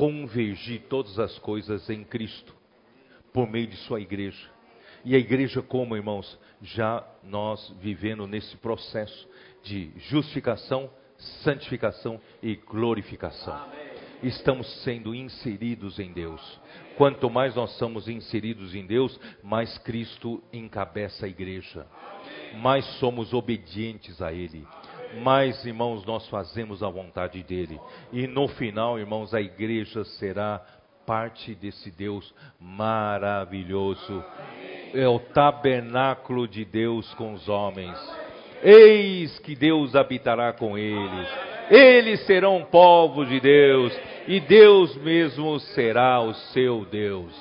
convergir todas as coisas em Cristo, por meio de Sua igreja. E a igreja, como irmãos, já nós vivendo nesse processo de justificação, santificação e glorificação. Amém. Estamos sendo inseridos em Deus. Quanto mais nós somos inseridos em Deus, mais Cristo encabeça a igreja. Mais somos obedientes a Ele mais, irmãos, nós fazemos a vontade dele. E no final, irmãos, a igreja será parte desse Deus maravilhoso. É o tabernáculo de Deus com os homens. Eis que Deus habitará com eles. Eles serão povos de Deus, e Deus mesmo será o seu Deus.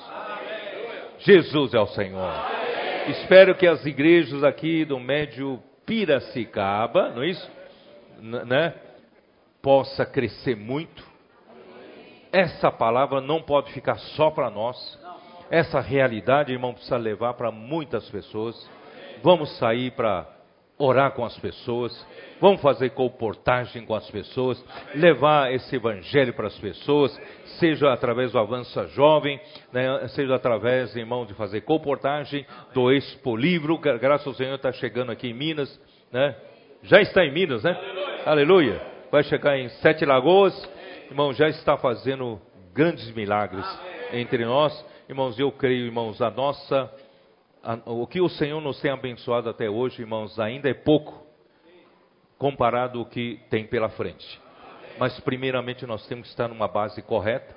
Jesus é o Senhor. Espero que as igrejas aqui do Médio Piracicaba, não é isso? Né, possa crescer muito. Essa palavra não pode ficar só para nós. Essa realidade, irmão, precisa levar para muitas pessoas. Vamos sair para orar com as pessoas, vamos fazer comportagem com as pessoas, levar esse evangelho para as pessoas, seja através do Avança Jovem, né, seja através, irmão, de fazer comportagem do Expo Livro, graças ao Senhor está chegando aqui em Minas, né? Já está em Minas, né? Aleluia. Vai chegar em Sete Lagoas. Irmão, já está fazendo grandes milagres entre nós. Irmãos, eu creio, irmãos, a nossa. A, o que o Senhor nos tem abençoado até hoje, irmãos, ainda é pouco comparado ao que tem pela frente. Mas, primeiramente, nós temos que estar numa base correta,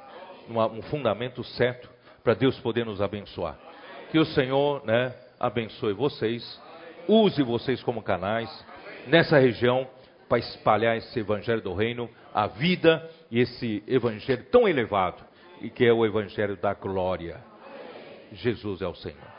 numa, um fundamento certo, para Deus poder nos abençoar. Que o Senhor, né, abençoe vocês, use vocês como canais nessa região para espalhar esse evangelho do reino, a vida e esse evangelho tão elevado, e que é o evangelho da glória. Jesus é o Senhor.